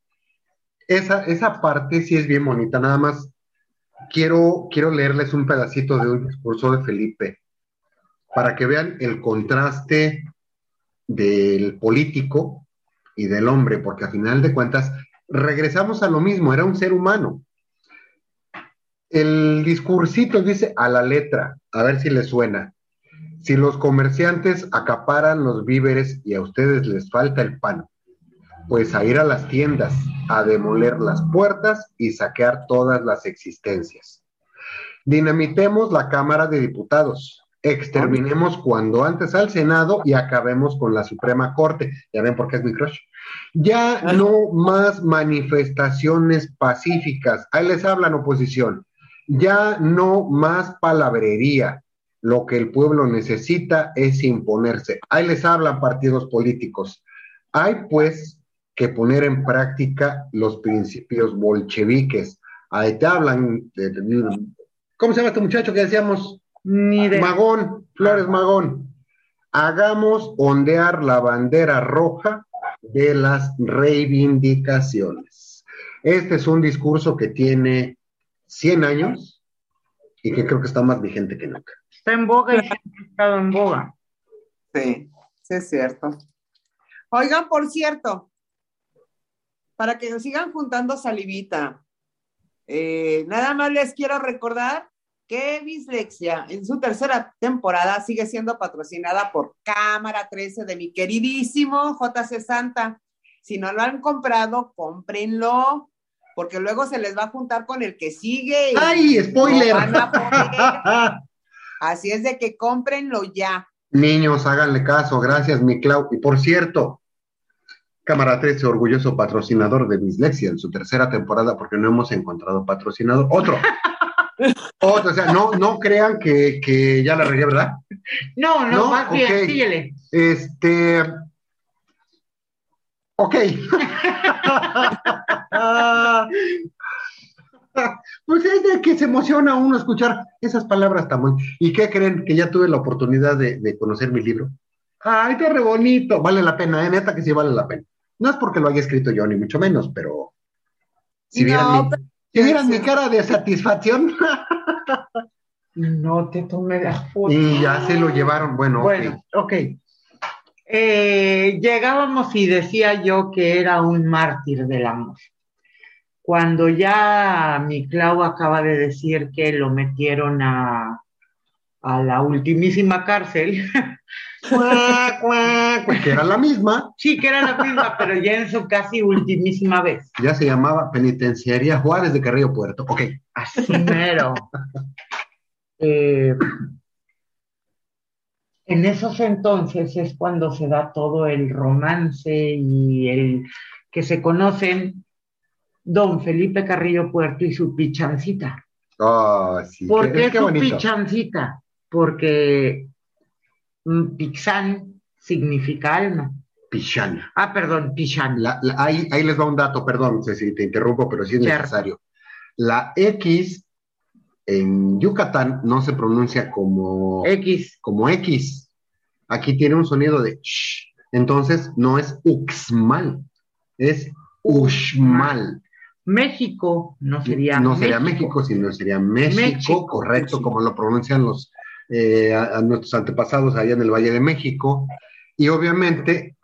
Esa, esa parte sí es bien bonita. Nada más quiero, quiero leerles un pedacito de un discurso de Felipe para que vean el contraste del político y del hombre, porque a final de cuentas regresamos a lo mismo, era un ser humano. El discursito dice a la letra, a ver si les suena. Si los comerciantes acaparan los víveres y a ustedes les falta el pan, pues a ir a las tiendas, a demoler las puertas y saquear todas las existencias. Dinamitemos la Cámara de Diputados, exterminemos cuando antes al Senado y acabemos con la Suprema Corte. Ya ven por qué es mi crush. Ya no más manifestaciones pacíficas. Ahí les hablan oposición. Ya no más palabrería. Lo que el pueblo necesita es imponerse. Ahí les hablan partidos políticos. Hay pues que poner en práctica los principios bolcheviques. Ahí te hablan. ¿Cómo se llama este muchacho que decíamos? Ni de... Magón, Flores Magón. Hagamos ondear la bandera roja de las reivindicaciones. Este es un discurso que tiene 100 años y que creo que está más vigente que nunca. Está en boga y ha estado en boga. Sí, sí es cierto. Oigan, por cierto, para que nos sigan juntando salivita, eh, nada más les quiero recordar que Bislexia en su tercera temporada sigue siendo patrocinada por Cámara 13 de mi queridísimo JC Santa. Si no lo han comprado, cómprenlo, porque luego se les va a juntar con el que sigue. ¡Ay, spoiler! Así es de que cómprenlo ya. Niños, háganle caso, gracias, mi Clau. Y por cierto, Cámara 13, orgulloso patrocinador de Bislexia en su tercera temporada, porque no hemos encontrado patrocinador. Otro. o sea, no, no crean que, que ya la regué, ¿verdad? No, no, más bien, síguele. Este. Ok. pues es de que se emociona uno escuchar esas palabras tan buenas. ¿Y qué creen? Que ya tuve la oportunidad de, de conocer mi libro. Ay, está re bonito. Vale la pena, ¿eh? neta que sí vale la pena. No es porque lo haya escrito yo, ni mucho menos, pero si vieran, No, mi, pero- si vieran mi cara de satisfacción. No te tomé la foto. y ya se lo llevaron. Bueno, ok. Bueno, ok. Eh, llegábamos y decía yo que era un mártir del amor. Cuando ya mi Clau acaba de decir que lo metieron a, a la ultimísima cárcel, Cuá, cuá, cuá, que era la misma, sí que era la misma, pero ya en su casi ultimísima vez. ya se llamaba Penitenciaría Juárez de Carrillo Puerto. Ok. Así mero. Eh, en esos entonces es cuando se da todo el romance y el que se conocen don Felipe Carrillo Puerto y su pichancita. Oh, sí. ¿Por qué qué su bonito. pichancita? Porque pixán significa alma. Pichán. Ah, perdón. La- la- ahí, ahí les va un dato, perdón, Ceci, te interrumpo, pero sí es Claro. necesario. La X en Yucatán no se pronuncia como, X. como X. Aquí tiene un sonido de sh. Entonces no es uxmal, es uxmal. México no sería no sería México, sino sería México, México, correcto, México. como lo pronuncian los eh, a, a nuestros antepasados allá en el Valle de México. Y obviamente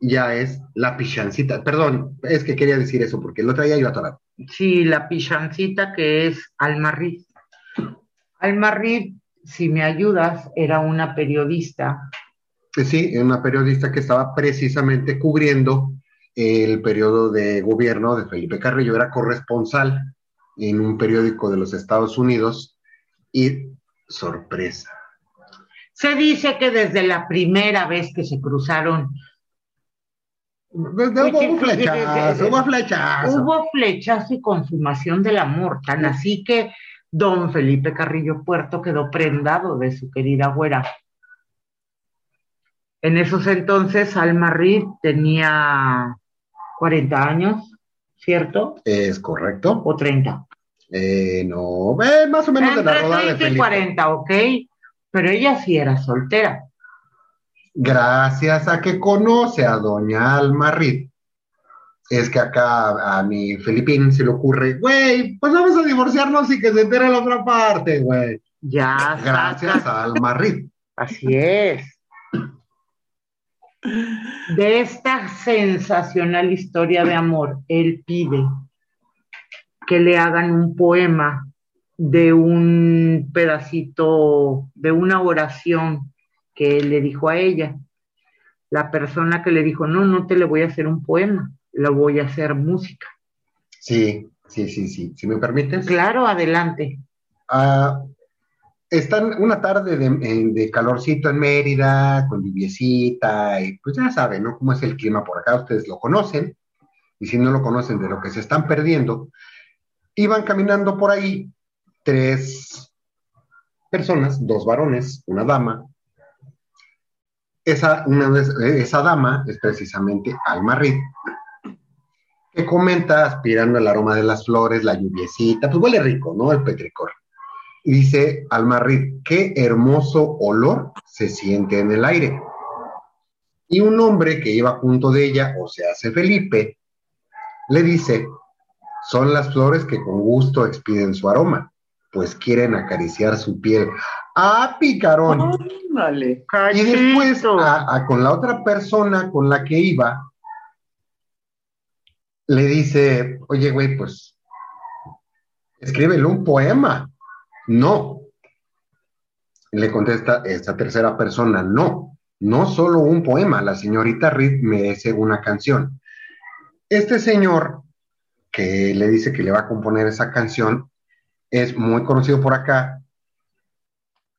ya es la pichancita. Perdón, es que quería decir eso porque lo traía yo atorado. Sí, la pichancita que es Alma Reed. Alma Reed, si me ayudas, era una periodista. Sí, una periodista que estaba precisamente cubriendo el periodo de gobierno de Felipe Carrillo, era corresponsal en un periódico de los Estados Unidos y sorpresa. Se dice que desde la primera vez que se cruzaron, Hubo un flechazo, hubo flechazo. hubo flechazo y consumación del amor, tan así que don Felipe Carrillo Puerto quedó prendado de su querida güera. En esos entonces, Alma Reed tenía 40 años, ¿cierto? Es correcto. ¿O 30? Eh, no, eh, más o menos de la Entre roda de 30 y Felipe. 40, ¿ok? Pero ella sí era soltera. Gracias a que conoce a doña Alma Reed, es que acá a mi Felipín se le ocurre, güey, pues vamos a divorciarnos y que se entere la otra parte, güey. Ya, Gracias saca- a Alma Reed. Así es. De esta sensacional historia de amor, él pide que le hagan un poema de un pedacito, de una oración que él le dijo a ella. La persona que le dijo, no, no te le voy a hacer un poema, le voy a hacer música. Sí, sí, sí, sí. Si me permites. Claro, adelante. Ah, están una tarde de, de calorcito en Mérida, con lluviecita, y pues ya saben, ¿no? Cómo es el clima por acá, ustedes lo conocen, y si no lo conocen de lo que se están perdiendo, iban caminando por ahí tres personas, dos varones, una dama. Esa, esa dama es precisamente Alma que comenta aspirando el aroma de las flores, la lluviecita, pues huele rico, ¿no? El petricor. Y dice Alma qué hermoso olor se siente en el aire. Y un hombre que iba junto de ella, o sea, hace Felipe, le dice, son las flores que con gusto expiden su aroma, pues quieren acariciar su piel. ¡Ah, picarón! Ándale. Y después, Cachito. a- a- con la otra persona con la que iba, le dice, oye, güey, pues, escríbele un poema. No. Le contesta esta tercera persona, no, no solo un poema, la señorita Reed merece una canción. Este señor que le dice que le va a componer esa canción es muy conocido por acá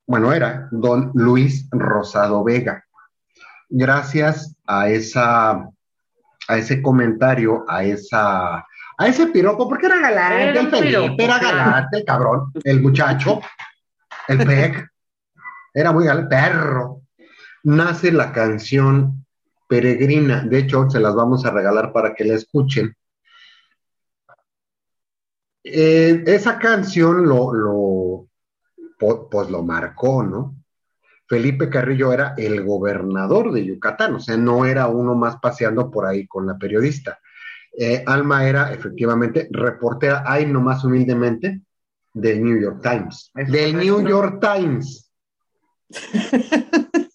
bueno, era don Luis Rosado Vega. Gracias a esa, a ese comentario, a esa, a ese piropo, porque era galante, Era el Felipe, era galante, el cabrón, el muchacho, el pec, era muy galante, perro. Nace la canción Peregrina, de hecho, se las vamos a regalar para que la escuchen. Eh, esa canción lo, lo, pues lo marcó, ¿no? Felipe Carrillo era el gobernador de Yucatán, o sea, no era uno más paseando por ahí con la periodista. Eh, Alma era efectivamente reportera, ahí nomás humildemente, del New York Times. Es Del. New York Times.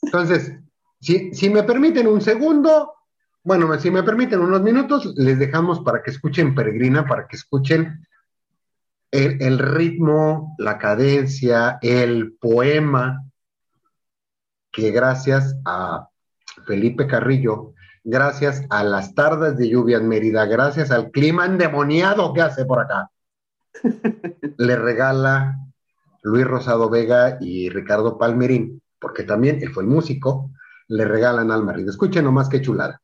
Entonces, si, si me permiten un segundo, bueno, si me permiten unos minutos, les dejamos para que escuchen Peregrina, para que escuchen el, el ritmo, la cadencia, el poema, que gracias a Felipe Carrillo, gracias a las tardes de lluvia en Mérida, gracias al clima endemoniado que hace por acá, le regala Luis Rosado Vega y Ricardo Palmerín, porque también él fue el músico, le regalan al marido. Escuchen nomás qué chulada.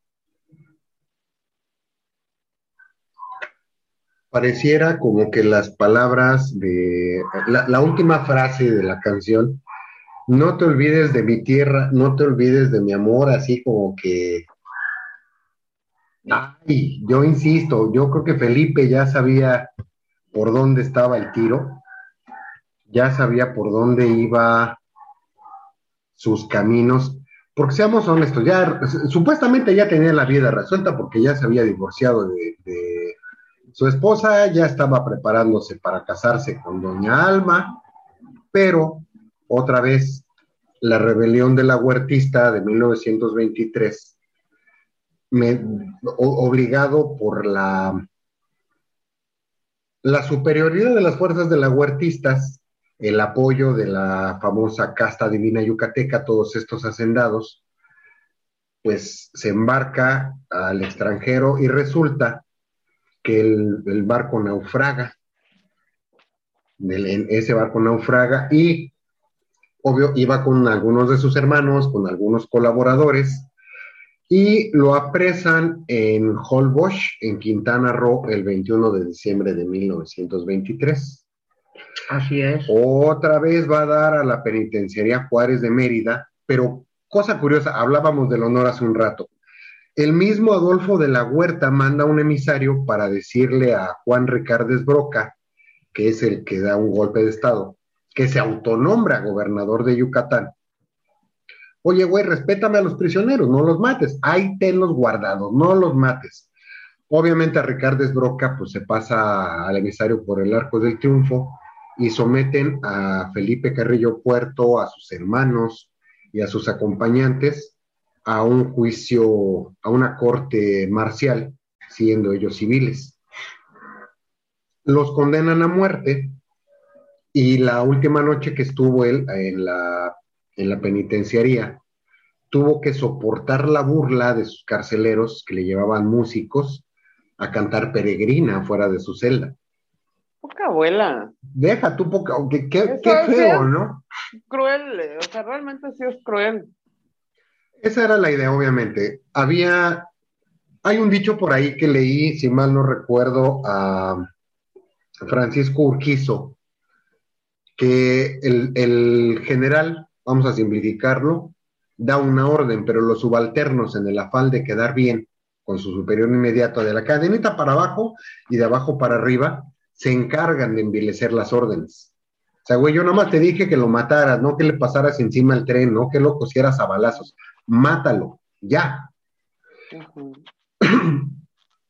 Pareciera como que las palabras de la, última frase de la canción, no te olvides de mi tierra, no te olvides de mi amor, así como que Ay, yo insisto, yo creo que Felipe ya sabía por dónde estaba el tiro, ya sabía por dónde iba sus caminos, porque seamos honestos, ya supuestamente ya tenía la vida resuelta porque ya se había divorciado de su esposa, ya estaba preparándose para casarse con doña Alma, pero otra vez la rebelión de la huertista de 1923 me, o, obligado por la, la superioridad de las fuerzas de las huertistas, el apoyo de la famosa casta divina yucateca, todos estos hacendados, pues se embarca al extranjero y resulta que el, el barco naufraga, el, ese barco naufraga y obvio iba con algunos de sus hermanos, con algunos colaboradores, y lo apresan en Holbox, en Quintana Roo, el 21 de diciembre de 1923. Así es. Otra vez va a dar a la penitenciaría Juárez de Mérida, pero cosa curiosa, hablábamos del honor hace un rato. El mismo Adolfo de la Huerta manda un emisario para decirle a Juan Ricardes Broca, que es el que da un golpe de Estado, que se autonombra gobernador de Yucatán. Oye, güey, respétame a los prisioneros, no los mates, ahí tenlos guardados, no los mates. Obviamente a Ricardes Broca pues se pasa al emisario por el arco del triunfo y someten a Felipe Carrillo Puerto, a sus hermanos y a sus acompañantes a un juicio, a una corte marcial, siendo ellos civiles. Los condenan a muerte y la última noche que estuvo él en la, en la penitenciaría, tuvo que soportar la burla de sus carceleros que le llevaban músicos a cantar peregrina fuera de su celda. Poca abuela. Deja tú poca, aunque qué, qué feo, ¿no? Cruel, o sea, realmente sí es cruel. Esa era la idea, obviamente. Había, hay un dicho por ahí que leí, si mal no recuerdo, a Francisco Urquizo, que el, el general, vamos a simplificarlo, da una orden, pero los subalternos, en el afán de quedar bien con su superior inmediato, de la cadenita para abajo y de abajo para arriba, se encargan de envilecer las órdenes. O sea, güey, yo nomás te dije que lo mataras, no que le pasaras encima al tren, no que lo cosieras a balazos mátalo, ya.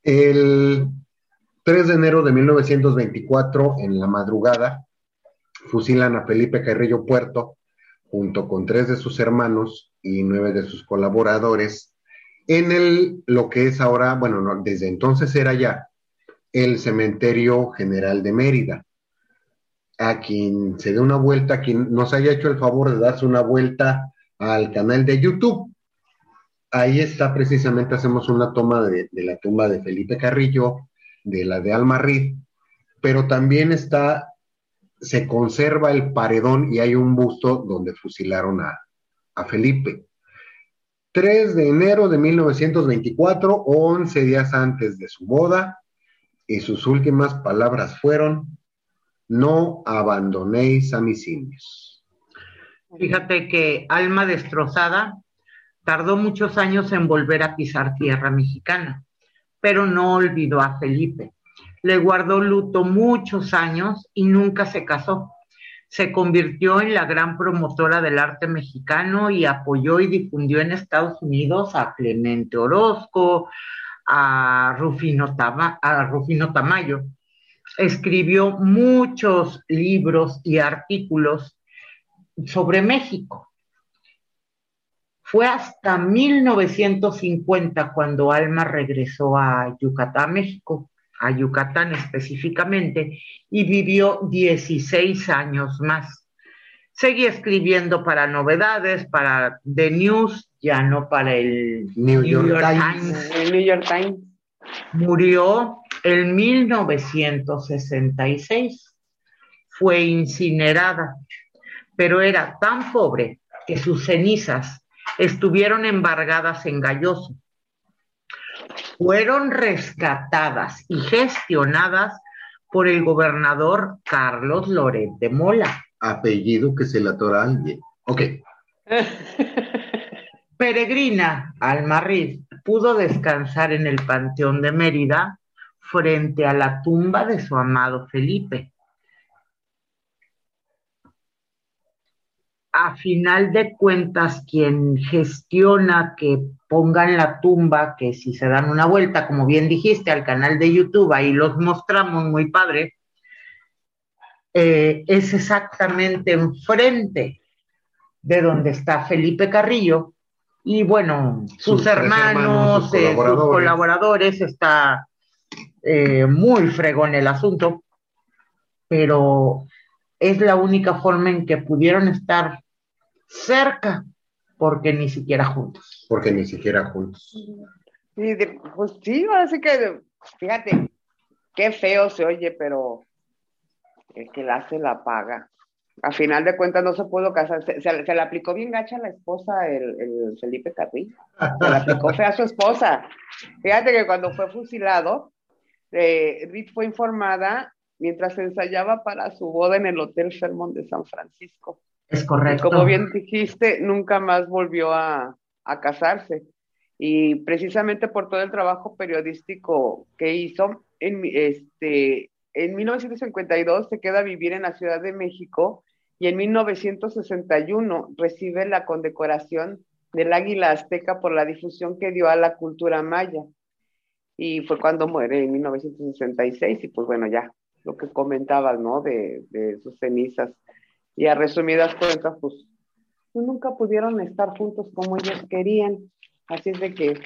El 3 de enero de 1924, en la madrugada, fusilan a Felipe Carrillo Puerto, junto con tres de sus hermanos y nueve de sus colaboradores, en el, lo que es ahora, bueno, desde entonces era ya el Cementerio General de Mérida. A quien se dé una vuelta, a quien nos haya hecho el favor de darse una vuelta al canal de YouTube. Ahí está precisamente, hacemos una toma de, la tumba de Felipe Carrillo, de la de Alma pero también está, se conserva el paredón y hay un busto donde fusilaron a, a Felipe. 3 de enero de 1924, 11 días antes de su boda, y sus últimas palabras fueron, no abandonéis a mis indios. Fíjate que Alma Destrozada tardó muchos años en volver a pisar tierra mexicana, pero no olvidó a Felipe. Le guardó luto muchos años y nunca se casó. Se convirtió en la gran promotora del arte mexicano y apoyó y difundió en Estados Unidos a Clemente Orozco, a Rufino, a Rufino Tamayo. Escribió muchos libros y artículos sobre México. Fue hasta 1950 cuando Alma regresó a Yucatán, México, a Yucatán específicamente, y vivió 16 años más. Seguía escribiendo para novedades, para The News, ya no para el New, York, Times. El New York Times. Murió en 1966. Fue incinerada pero era tan pobre que sus cenizas estuvieron embargadas en Galloso. Fueron rescatadas y gestionadas por el gobernador Carlos Loret de Mola. Apellido que se le atora a alguien. Ok. Peregrina Almarriz pudo descansar en el Panteón de Mérida frente a la tumba de su amado Felipe. A final de cuentas, quien gestiona que pongan la tumba, que si se dan una vuelta, como bien dijiste, al canal de YouTube, ahí los mostramos, muy padre, eh, es exactamente enfrente de donde está Felipe Carrillo. Y bueno, sus, hermanos, sus, eh, colaboradores. está eh, muy fregón el asunto, pero es la única forma en que pudieron estar cerca, porque ni siquiera juntos. Porque ni siquiera juntos. Sí, pues sí, así que, fíjate, qué feo se oye, pero el que la hace la paga. A final de cuentas no se pudo casar, se, le aplicó bien gacha a la esposa, el, Felipe Carrillo. Se le aplicó fea a su esposa. Fíjate que cuando fue fusilado, eh, fue informada mientras ensayaba para su boda en el Hotel Fairmont de San Francisco Es correcto. Como bien dijiste, nunca más volvió a, a casarse. Y precisamente por todo el trabajo periodístico que hizo, en, este, en 1952 se queda a vivir en la Ciudad de México y en 1961 recibe la condecoración del Águila Azteca por la difusión que dio a la cultura maya. Y fue cuando muere en 1966 y pues bueno, ya lo que comentabas, ¿no? De, de sus cenizas. Y a resumidas cuentas, pues, pues nunca pudieron estar juntos como ellos querían. Así es de que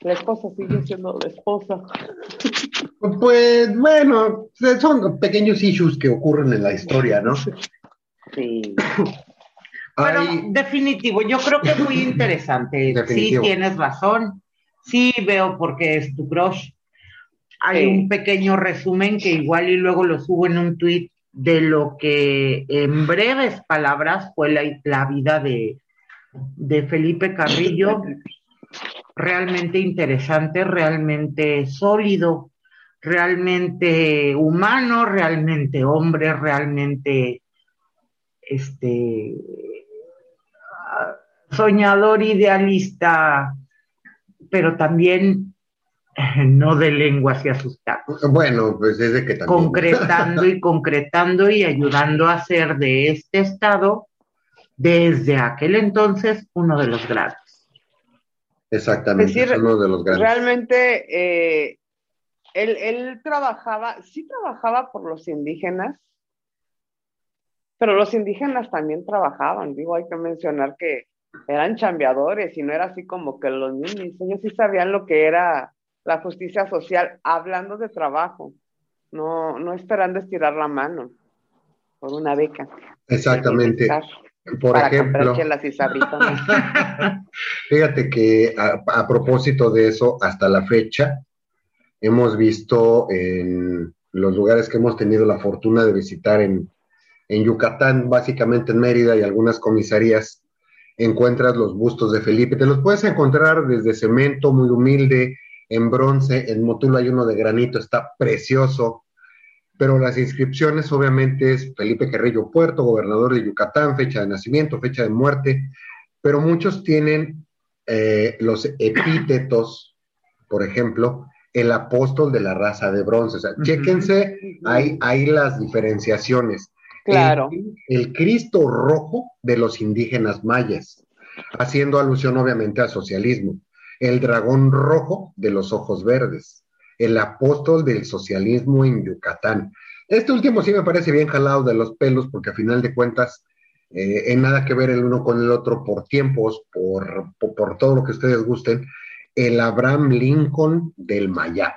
la esposa sigue siendo la esposa. Pues bueno, son pequeños issues que ocurren en la historia, ¿no? Sí. Pero definitivo, yo creo que es muy interesante. Definitivo. Sí, tienes razón. Sí, veo por qué es tu crush. Hay Sí. un pequeño resumen que igual y luego lo subo en un tweet de lo que en breves palabras fue la, la vida de, de Felipe Carrillo. Realmente interesante, realmente sólido, realmente humano, realmente hombre, realmente este soñador, idealista, pero también no de lengua hacia sus tacos, Bueno, pues es de que también. concretando y concretando y ayudando a hacer de este estado, desde aquel entonces, uno de los grandes. Exactamente, Es decir, es uno de los grandes. Realmente, eh, él, él trabajaba, sí trabajaba por los indígenas, pero los indígenas también trabajaban. Digo, hay que mencionar que eran chambeadores y no era así como que los niños, ellos sí sabían lo que era la justicia social, hablando de trabajo, no, no esperando estirar la mano por una beca. Exactamente. Por ejemplo, fíjate que a, a propósito de eso, hasta la fecha, hemos visto en los lugares que hemos tenido la fortuna de visitar en, en Yucatán, básicamente en Mérida y algunas comisarías, encuentras los bustos de Felipe. Te los puedes encontrar desde cemento, muy humilde, en bronce, en Motulo hay uno de granito, está precioso. Pero las inscripciones obviamente es Felipe Carrillo Puerto, gobernador de Yucatán, fecha de nacimiento, fecha de muerte, pero muchos tienen eh, los epítetos, por ejemplo, el apóstol de la raza de bronce. O sea, chéquense, hay, hay las diferenciaciones. Claro. El, el Cristo rojo de los indígenas mayas, haciendo alusión obviamente al socialismo. El dragón rojo de los ojos verdes. El apóstol del socialismo en Yucatán. Este último sí me parece bien jalado de los pelos porque a final de cuentas eh, en nada que ver el uno con el otro por tiempos, por, por, por todo lo que ustedes gusten. El Abraham Lincoln del Mayá.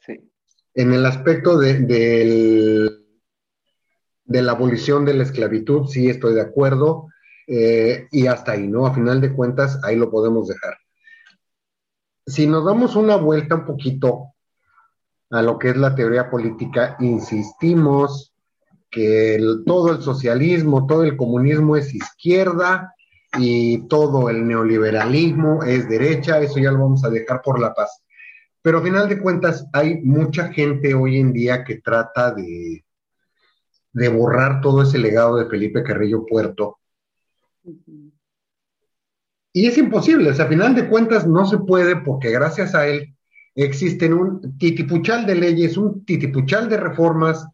Sí. En el aspecto de, de la abolición de la esclavitud, sí estoy de acuerdo, eh, y hasta ahí, ¿no? A final de cuentas, ahí lo podemos dejar. Si nos damos una vuelta un poquito a lo que es la teoría política, insistimos que todo el socialismo, todo el comunismo es izquierda y todo el neoliberalismo es derecha, eso ya lo vamos a dejar por la paz. Pero a final de cuentas hay mucha gente hoy en día que trata de, de borrar todo ese legado de Felipe Carrillo Puerto. Y es imposible, o sea, a final de cuentas no se puede porque gracias a él existen un titipuchal de leyes, un titipuchal de reformas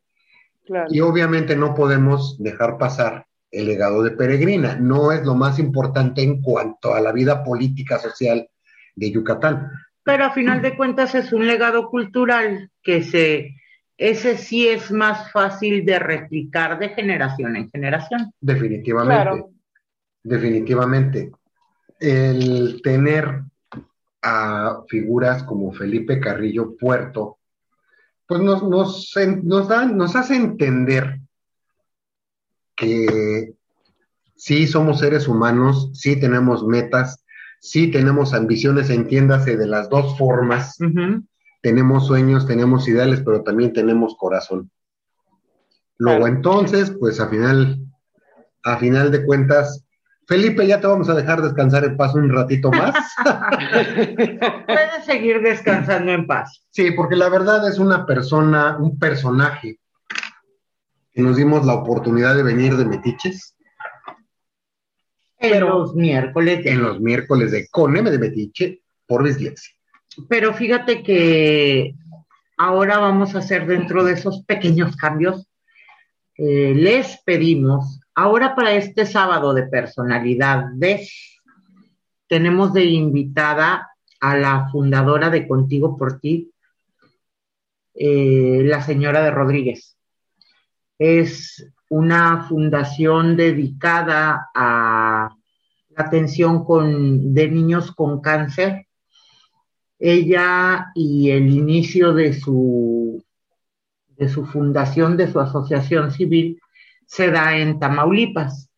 Claro. y obviamente no podemos dejar pasar el legado de Peregrina. No es lo más importante en cuanto a la vida política social de Yucatán. Pero a final de cuentas es un legado cultural que se, ese sí es más fácil de replicar de generación en generación. Definitivamente. Claro. Definitivamente. El tener a figuras como Felipe Carrillo Puerto, pues nos, nos, da- nos hace entender que sí somos seres humanos, sí tenemos metas, sí tenemos ambiciones, entiéndase de las dos formas, tenemos sueños, tenemos ideales, pero también tenemos corazón. Luego Claro. entonces, pues a final, a final de cuentas, Felipe, ya te vamos a dejar descansar en paz un ratito más. Puedes seguir descansando en paz. Sí, porque la verdad es una persona, un personaje Nos dimos la oportunidad de venir de Metiches En Pero- los miércoles. de- en los miércoles de Con M de Metiche por Dislexia. Pero fíjate que ahora vamos a hacer dentro de esos pequeños cambios. eh, les pedimos, ahora para este sábado de personalidades, tenemos de invitada a la fundadora de Contigo por Ti, eh, la señora de Rodríguez. Es una fundación dedicada a la atención con, de niños con cáncer ella y el inicio de su, de su fundación, de su asociación civil, se da en Tamaulipas.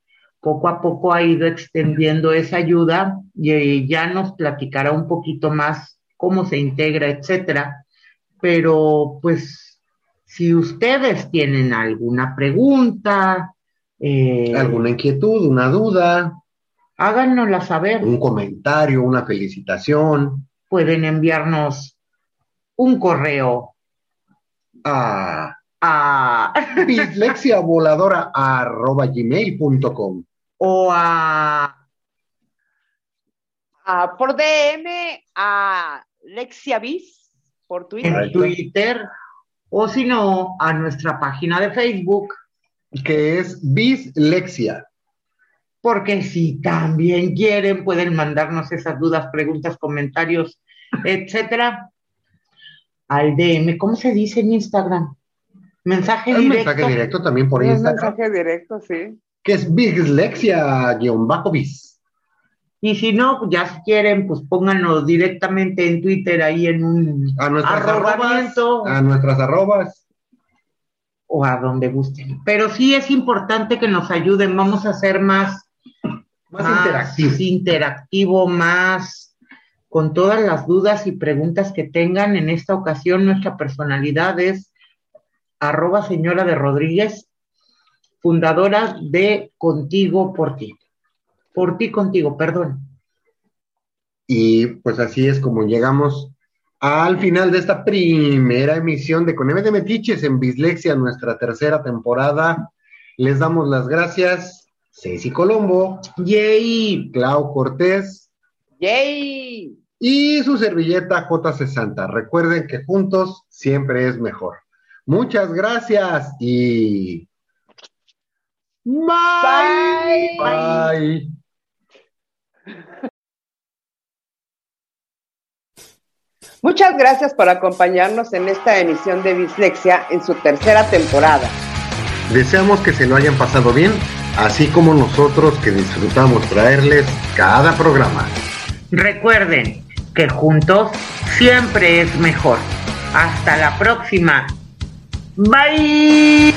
Poco a poco ha ido extendiendo esa ayuda y eh, ya nos platicará un poquito más cómo se integra, etcétera. Pero pues, si ustedes tienen alguna pregunta, eh, ¿Alguna inquietud, una duda, háganosla saber. un comentario, una felicitación? Pueden enviarnos un correo a a dislexiavoladora.gmail.com o a Ah, por DM a Lexia Bis, por Twitter. en. Twitter o si no a nuestra página de Facebook, que es Bislexia. porque si también quieren pueden mandarnos esas dudas, preguntas, comentarios, etcétera, al DM, ¿cómo se dice en Instagram? Mensaje Un directo. mensaje directo también por Un Instagram, mensaje directo, sí. que es Bislexia-bis. Y si no, pues ya si quieren, pues pónganlo directamente en Twitter ahí en un A nuestras arrobas, arrobamiento. a nuestras arrobas. o a donde gusten. Pero sí es importante que nos ayuden, vamos a hacer más, Más interactivo. interactivo, más con todas las dudas y preguntas que tengan. En esta ocasión nuestra personalidad es arroba señora de Rodríguez, fundadora de Contigo por ti. Por ti contigo, perdón. Y pues así es como llegamos al final de esta primera emisión de Con M de Metiches en Bislexia, nuestra tercera temporada. Les damos las gracias, Ceci Colombo, Yay. Clau Cortés ¡Yay! y su servilleta JC Santa. Recuerden que juntos siempre es mejor. Muchas gracias y... Bye. Bye. Muchas gracias por acompañarnos en esta emisión de Bislexia en su tercera temporada. Deseamos que se lo hayan pasado bien, así como nosotros que disfrutamos traerles cada programa. Recuerden que juntos siempre es mejor. Hasta la próxima. Bye.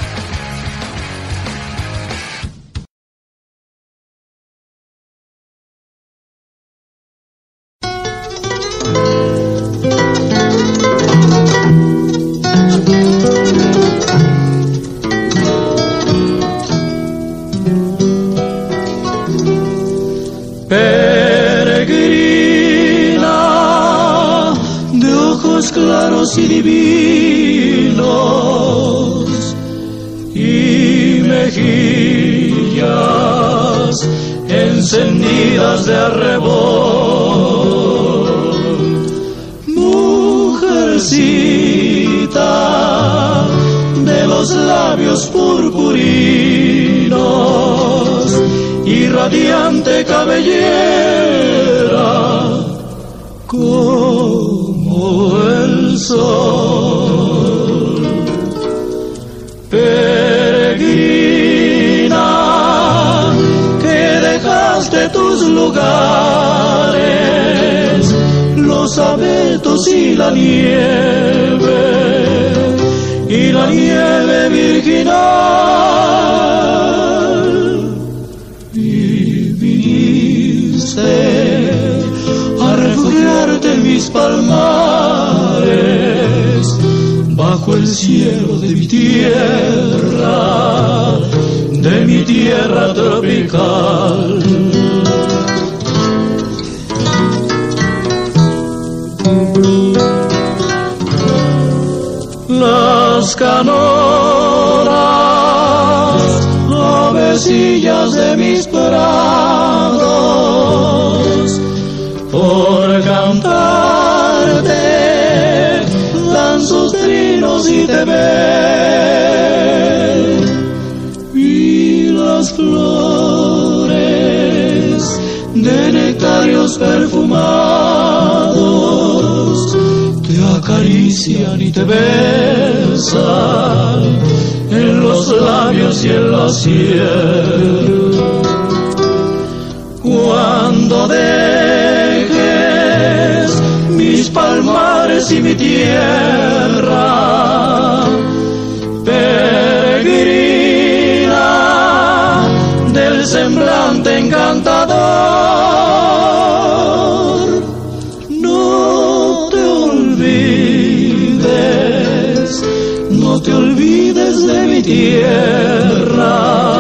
Los abetos y la nieve, y la nieve virginal. Y viniste a refugiarte en mis palmares, bajo el cielo de mi tierra, de mi tierra tropical. De mis prados, por cantarte dan sus trinos y te ven, y las flores de nectarios perfumados te acarician y te besan en los labios y en la sien. Cuando dejes mis palmares y mi tierra, tierra,